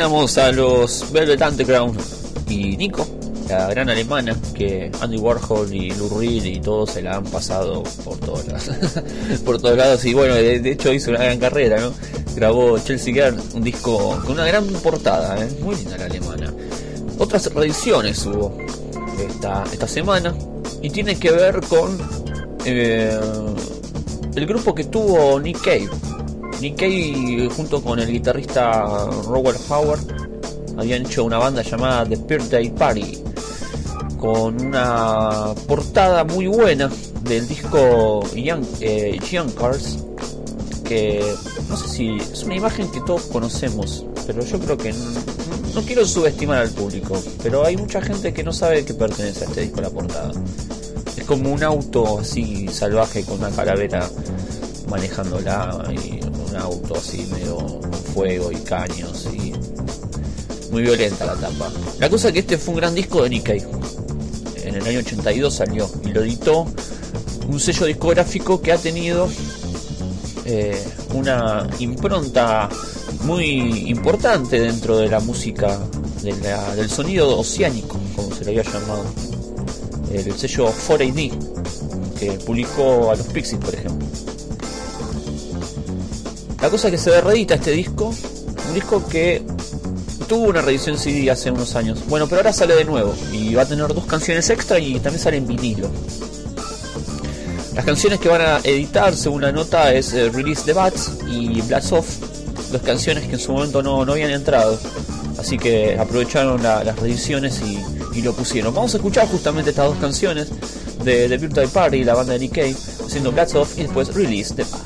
Teníamos a los Velvet Underground y Nico, la gran alemana que Andy Warhol y Lou Reed y todos se la han pasado por todos lados. por todos lados y bueno, de, hecho hizo una gran carrera, ¿no? Grabó Chelsea Girl, un disco con una gran portada, ¿eh? muy linda la alemana. Otras reediciones hubo esta, esta semana y tiene que ver con eh, el grupo que tuvo Nick Cave. Cave junto con el guitarrista Robert Howard habían hecho una banda llamada The Birthday Party con una portada muy buena del disco Young, eh, Young Cars que no sé si es una imagen que todos conocemos pero yo creo que no, no quiero subestimar al público pero hay mucha gente que no sabe que pertenece a este disco la portada. Es como un auto así salvaje con una calavera manejándola y un auto así medio fuego y caños y muy violenta la tapa. La cosa es que este fue un gran disco de Cave. En el año 82 salió y lo editó un sello discográfico que ha tenido eh, una impronta muy importante dentro de la música del sonido oceánico, como se le había llamado. El sello 4AD, que publicó a los Pixies, por ejemplo. La cosa es que se reedita este disco, un disco que tuvo una reedición CD hace unos años. Bueno, pero ahora sale de nuevo y va a tener dos canciones extra y también sale en vinilo. Las canciones que van a editar, según la nota, es eh, Release the Bats y Blast Off, dos canciones que en su momento no, no habían entrado. Así que aprovecharon la- las reediciones y, y lo pusieron. Vamos a escuchar justamente estas dos canciones de The Birthday Party, la banda de Cave, haciendo Blast Off y después Release the Past.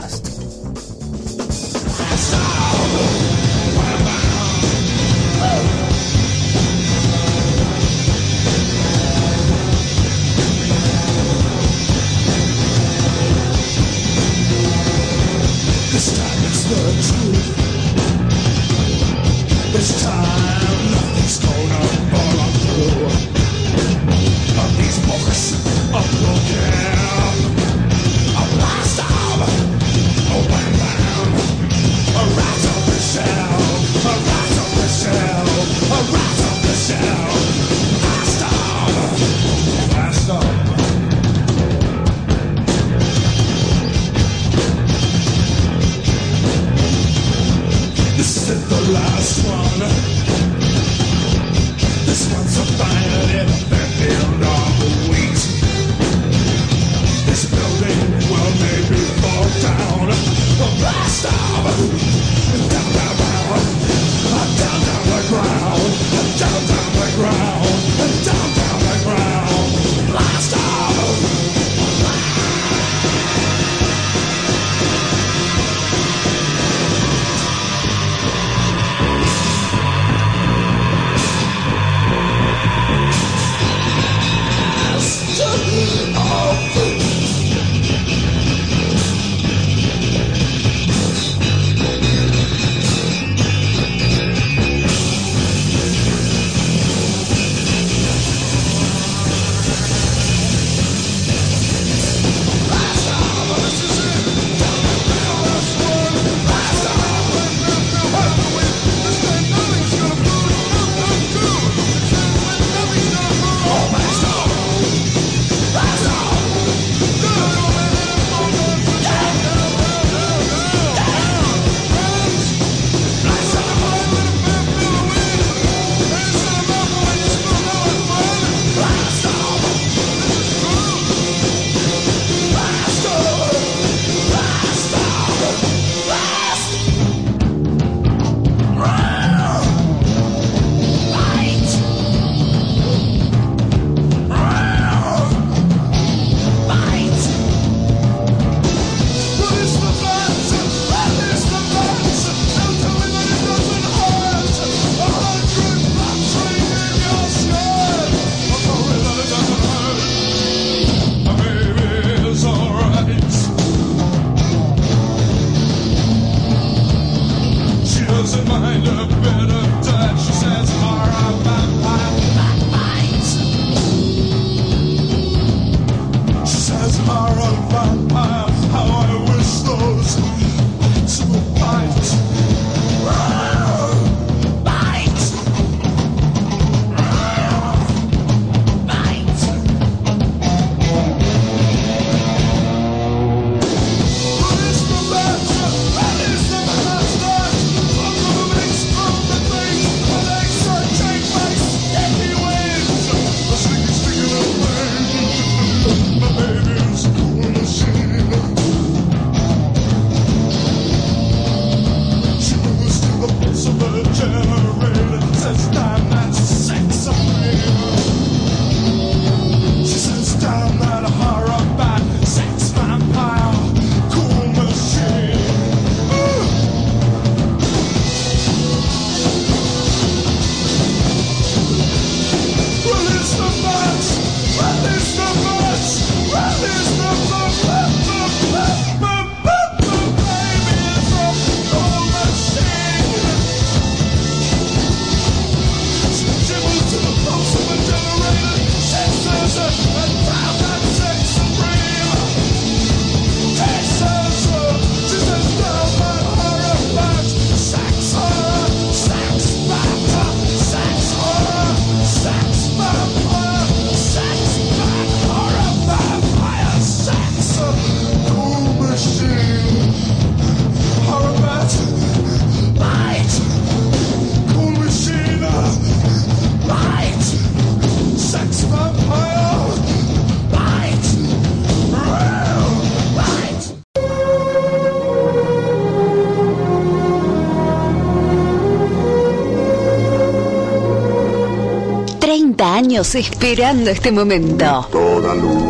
Años esperando este momento. Toda luz,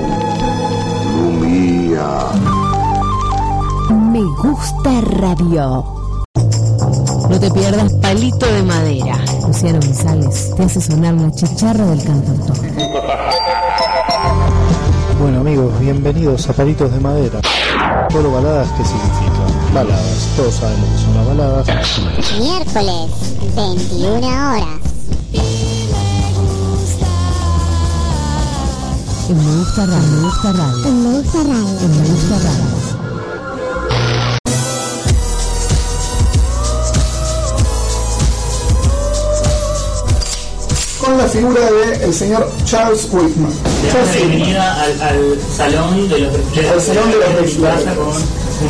luz mía. Me gusta radio. No te pierdas Palito de Madera. Luciano González te hace sonar la chicharra del cantautor. Bueno amigos, bienvenidos a Palitos de Madera. Solo baladas, ¿qué significa? Baladas, todos sabemos que son las baladas. Miércoles, 21 horas. En Me gusta radio. Me gusta radio. En Me Gusta Radio. En Me gusta radio. Con la figura del señor Charles Whitman. Le bienvenida al, al salón de los. Al salón de los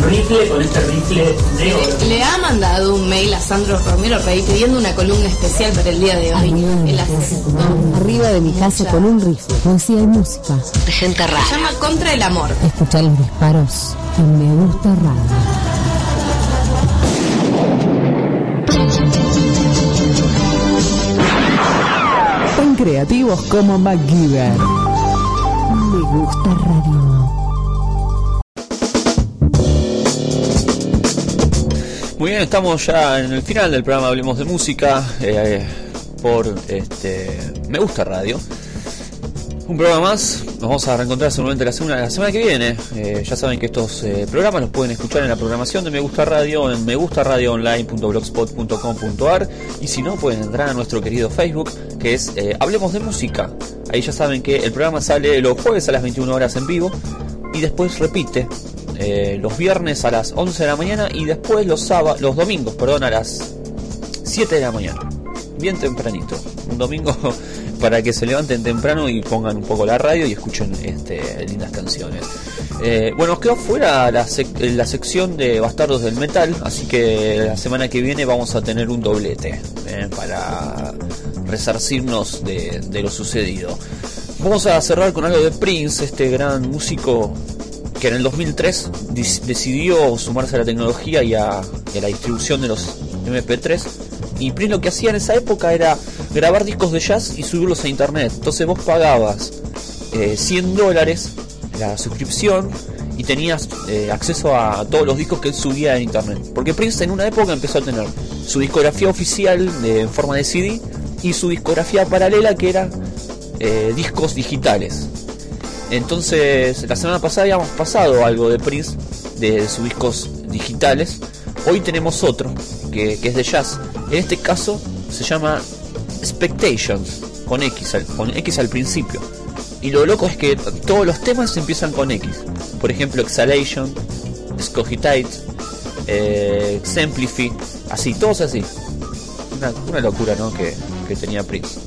rifle, con este rifle de oro. Le ha mandado un mail a Sandro Romero Rey pidiendo una columna especial para el día de hoy. Él hace- Arriba de mi casa con un rifle. Poesía y música. De gente se rara. llama Contra el Amor. Escuchar los disparos en Me gusta radio. Tan creativos como MacGyver. Me gusta radio. Muy bien, estamos ya en el final del programa Hablemos de Música eh, por este Me Gusta Radio. Un programa más, nos vamos a reencontrar seguramente la semana, la semana que viene. Eh, ya saben que estos eh, programas los pueden escuchar en la programación de Me Gusta Radio en megustaradioonline.blogspot.com.ar y si no pueden entrar a nuestro querido Facebook que es Hablemos de Música. Ahí ya saben que el programa sale los jueves a las 21 horas en vivo y después repite eh, los viernes a las 11 de la mañana y después los sábados, los domingos, perdón, a las 7 de la mañana. Bien tempranito. Un domingo para que se levanten temprano y pongan un poco la radio y escuchen este, lindas canciones. Eh, bueno, quedó fuera la, la sección de Bastardos del Metal, así que la semana que viene vamos a tener un doblete eh, para resarcirnos de, de lo sucedido. Vamos a cerrar con algo de Prince, este gran músico que en el 2003 dis- decidió sumarse a la tecnología y a, la distribución de los MP3. Y Prince lo que hacía en esa época era grabar discos de jazz y subirlos a internet. Entonces vos pagabas eh, 100 dólares la suscripción y tenías eh, acceso a todos los discos que él subía en internet. Porque Prince en una época empezó a tener su discografía oficial en forma de CD y su discografía paralela que era eh, discos digitales. Entonces, la semana pasada habíamos pasado algo de Prince, de sus discos digitales. Hoy tenemos otro, que, que es de jazz. En este caso se llama Expectations, con X, al, con X al principio. Y lo loco es que todos los temas empiezan con X. Por ejemplo, Exhalation, Scogitate, eh, Exemplify, así, todos así. Una, una locura, ¿no? Que, que tenía Prince.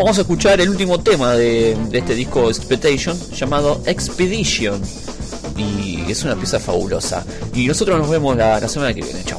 Vamos a escuchar el último tema de, este disco Expectation llamado Expedition. Y es una pieza fabulosa. Y nosotros nos vemos la semana que viene. Chao.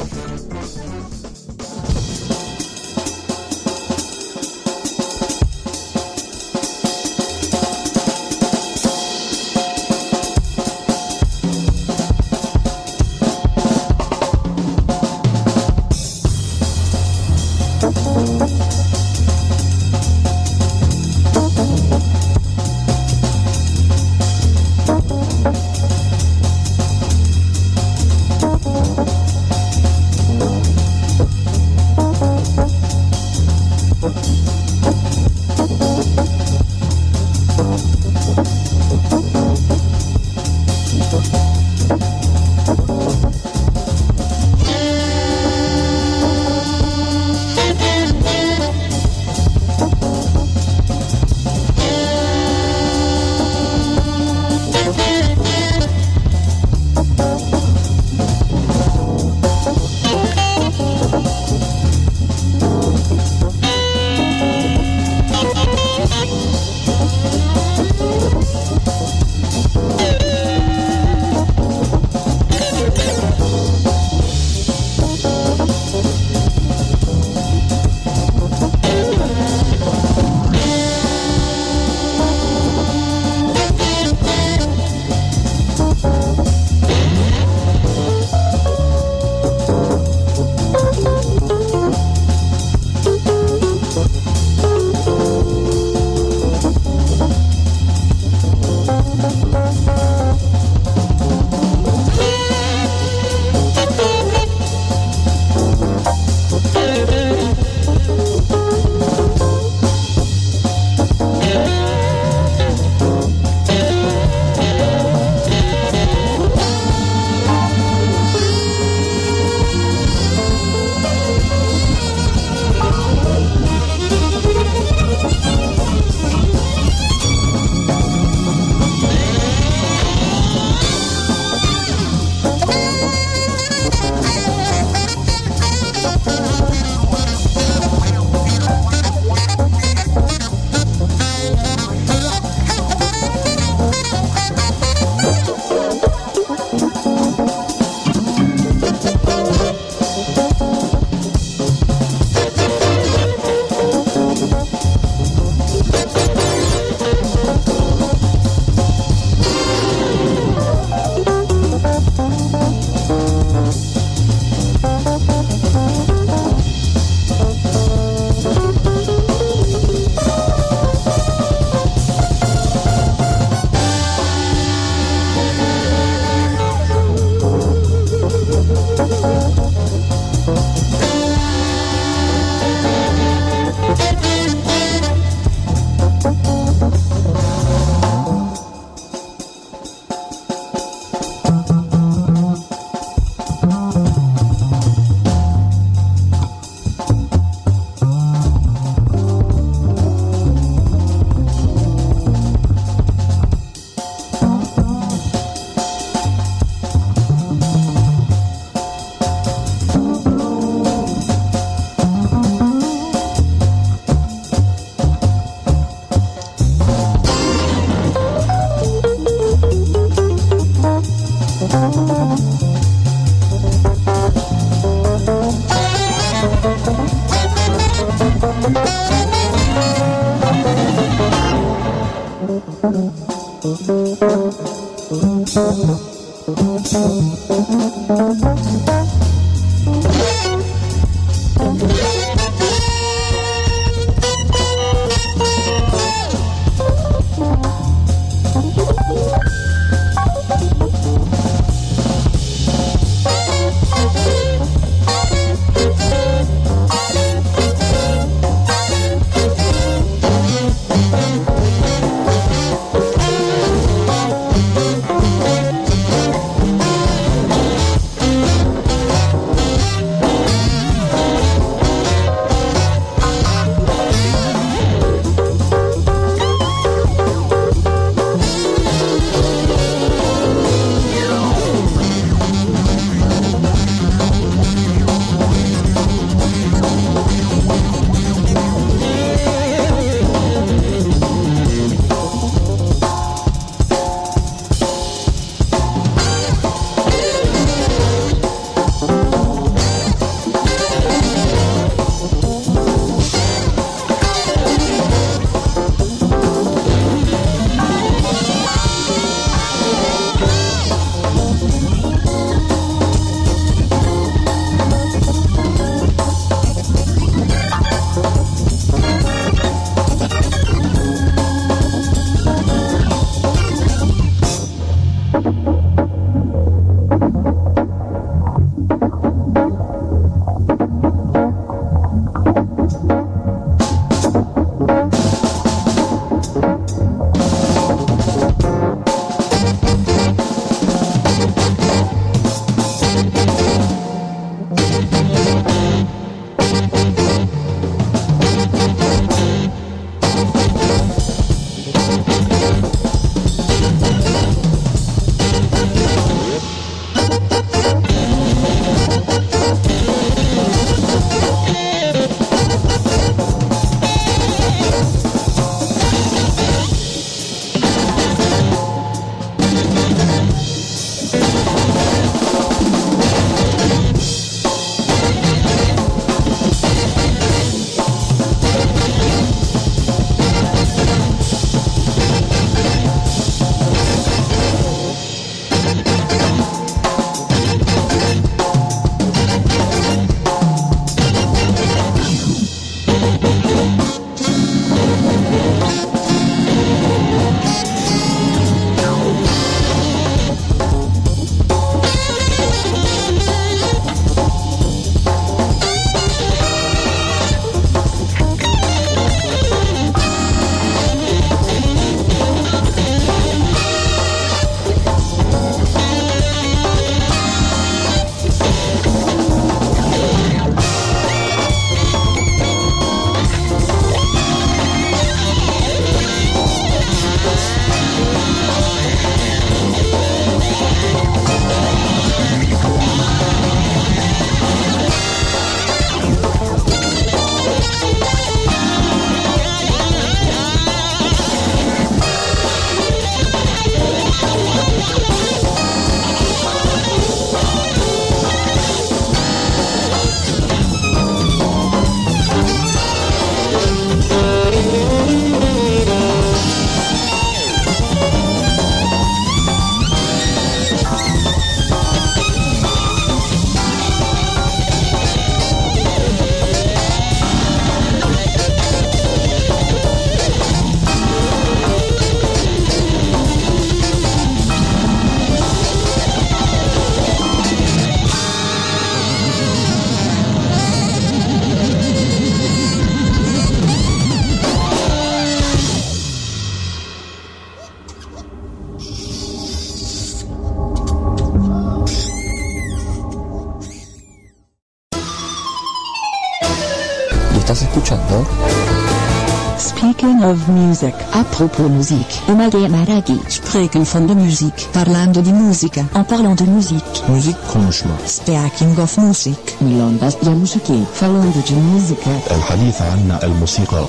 Speaking of music, apropos muziek. Umage Maragi, spreken van de muziek, parlando di musica, en parlant de muziek. Müzik konuşma. Speaking of music. Milondas ya musiki, falando de música. الحديث عن الموسيقى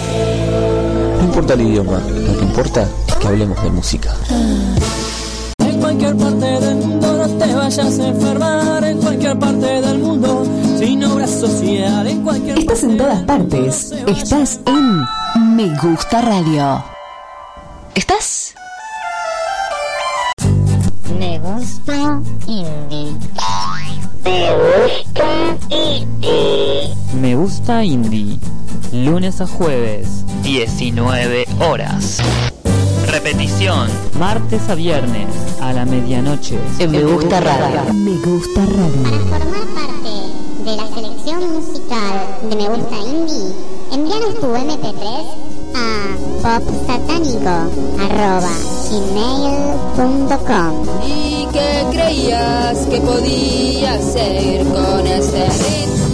No importa el idioma, lo que importa es que hablemos de música. En cualquier parte del mundo no te vayas a enfermar, en cualquier parte del mundo, sin obra social, en cualquier Estás en todas partes. Estás en me Gusta Radio. ¿Estás? Me gusta indie. Me gusta indie. Me gusta indie. Lunes a jueves, 19 horas. Repetición, martes a viernes, a la medianoche. En Me Gusta Radio. Me Gusta Radio. Formar parte de la selección musical de Me Gusta Indie, envíanos tu MP3 a popsatánico.gmail.com ¿Y qué creías que podías hacer con este ritmo?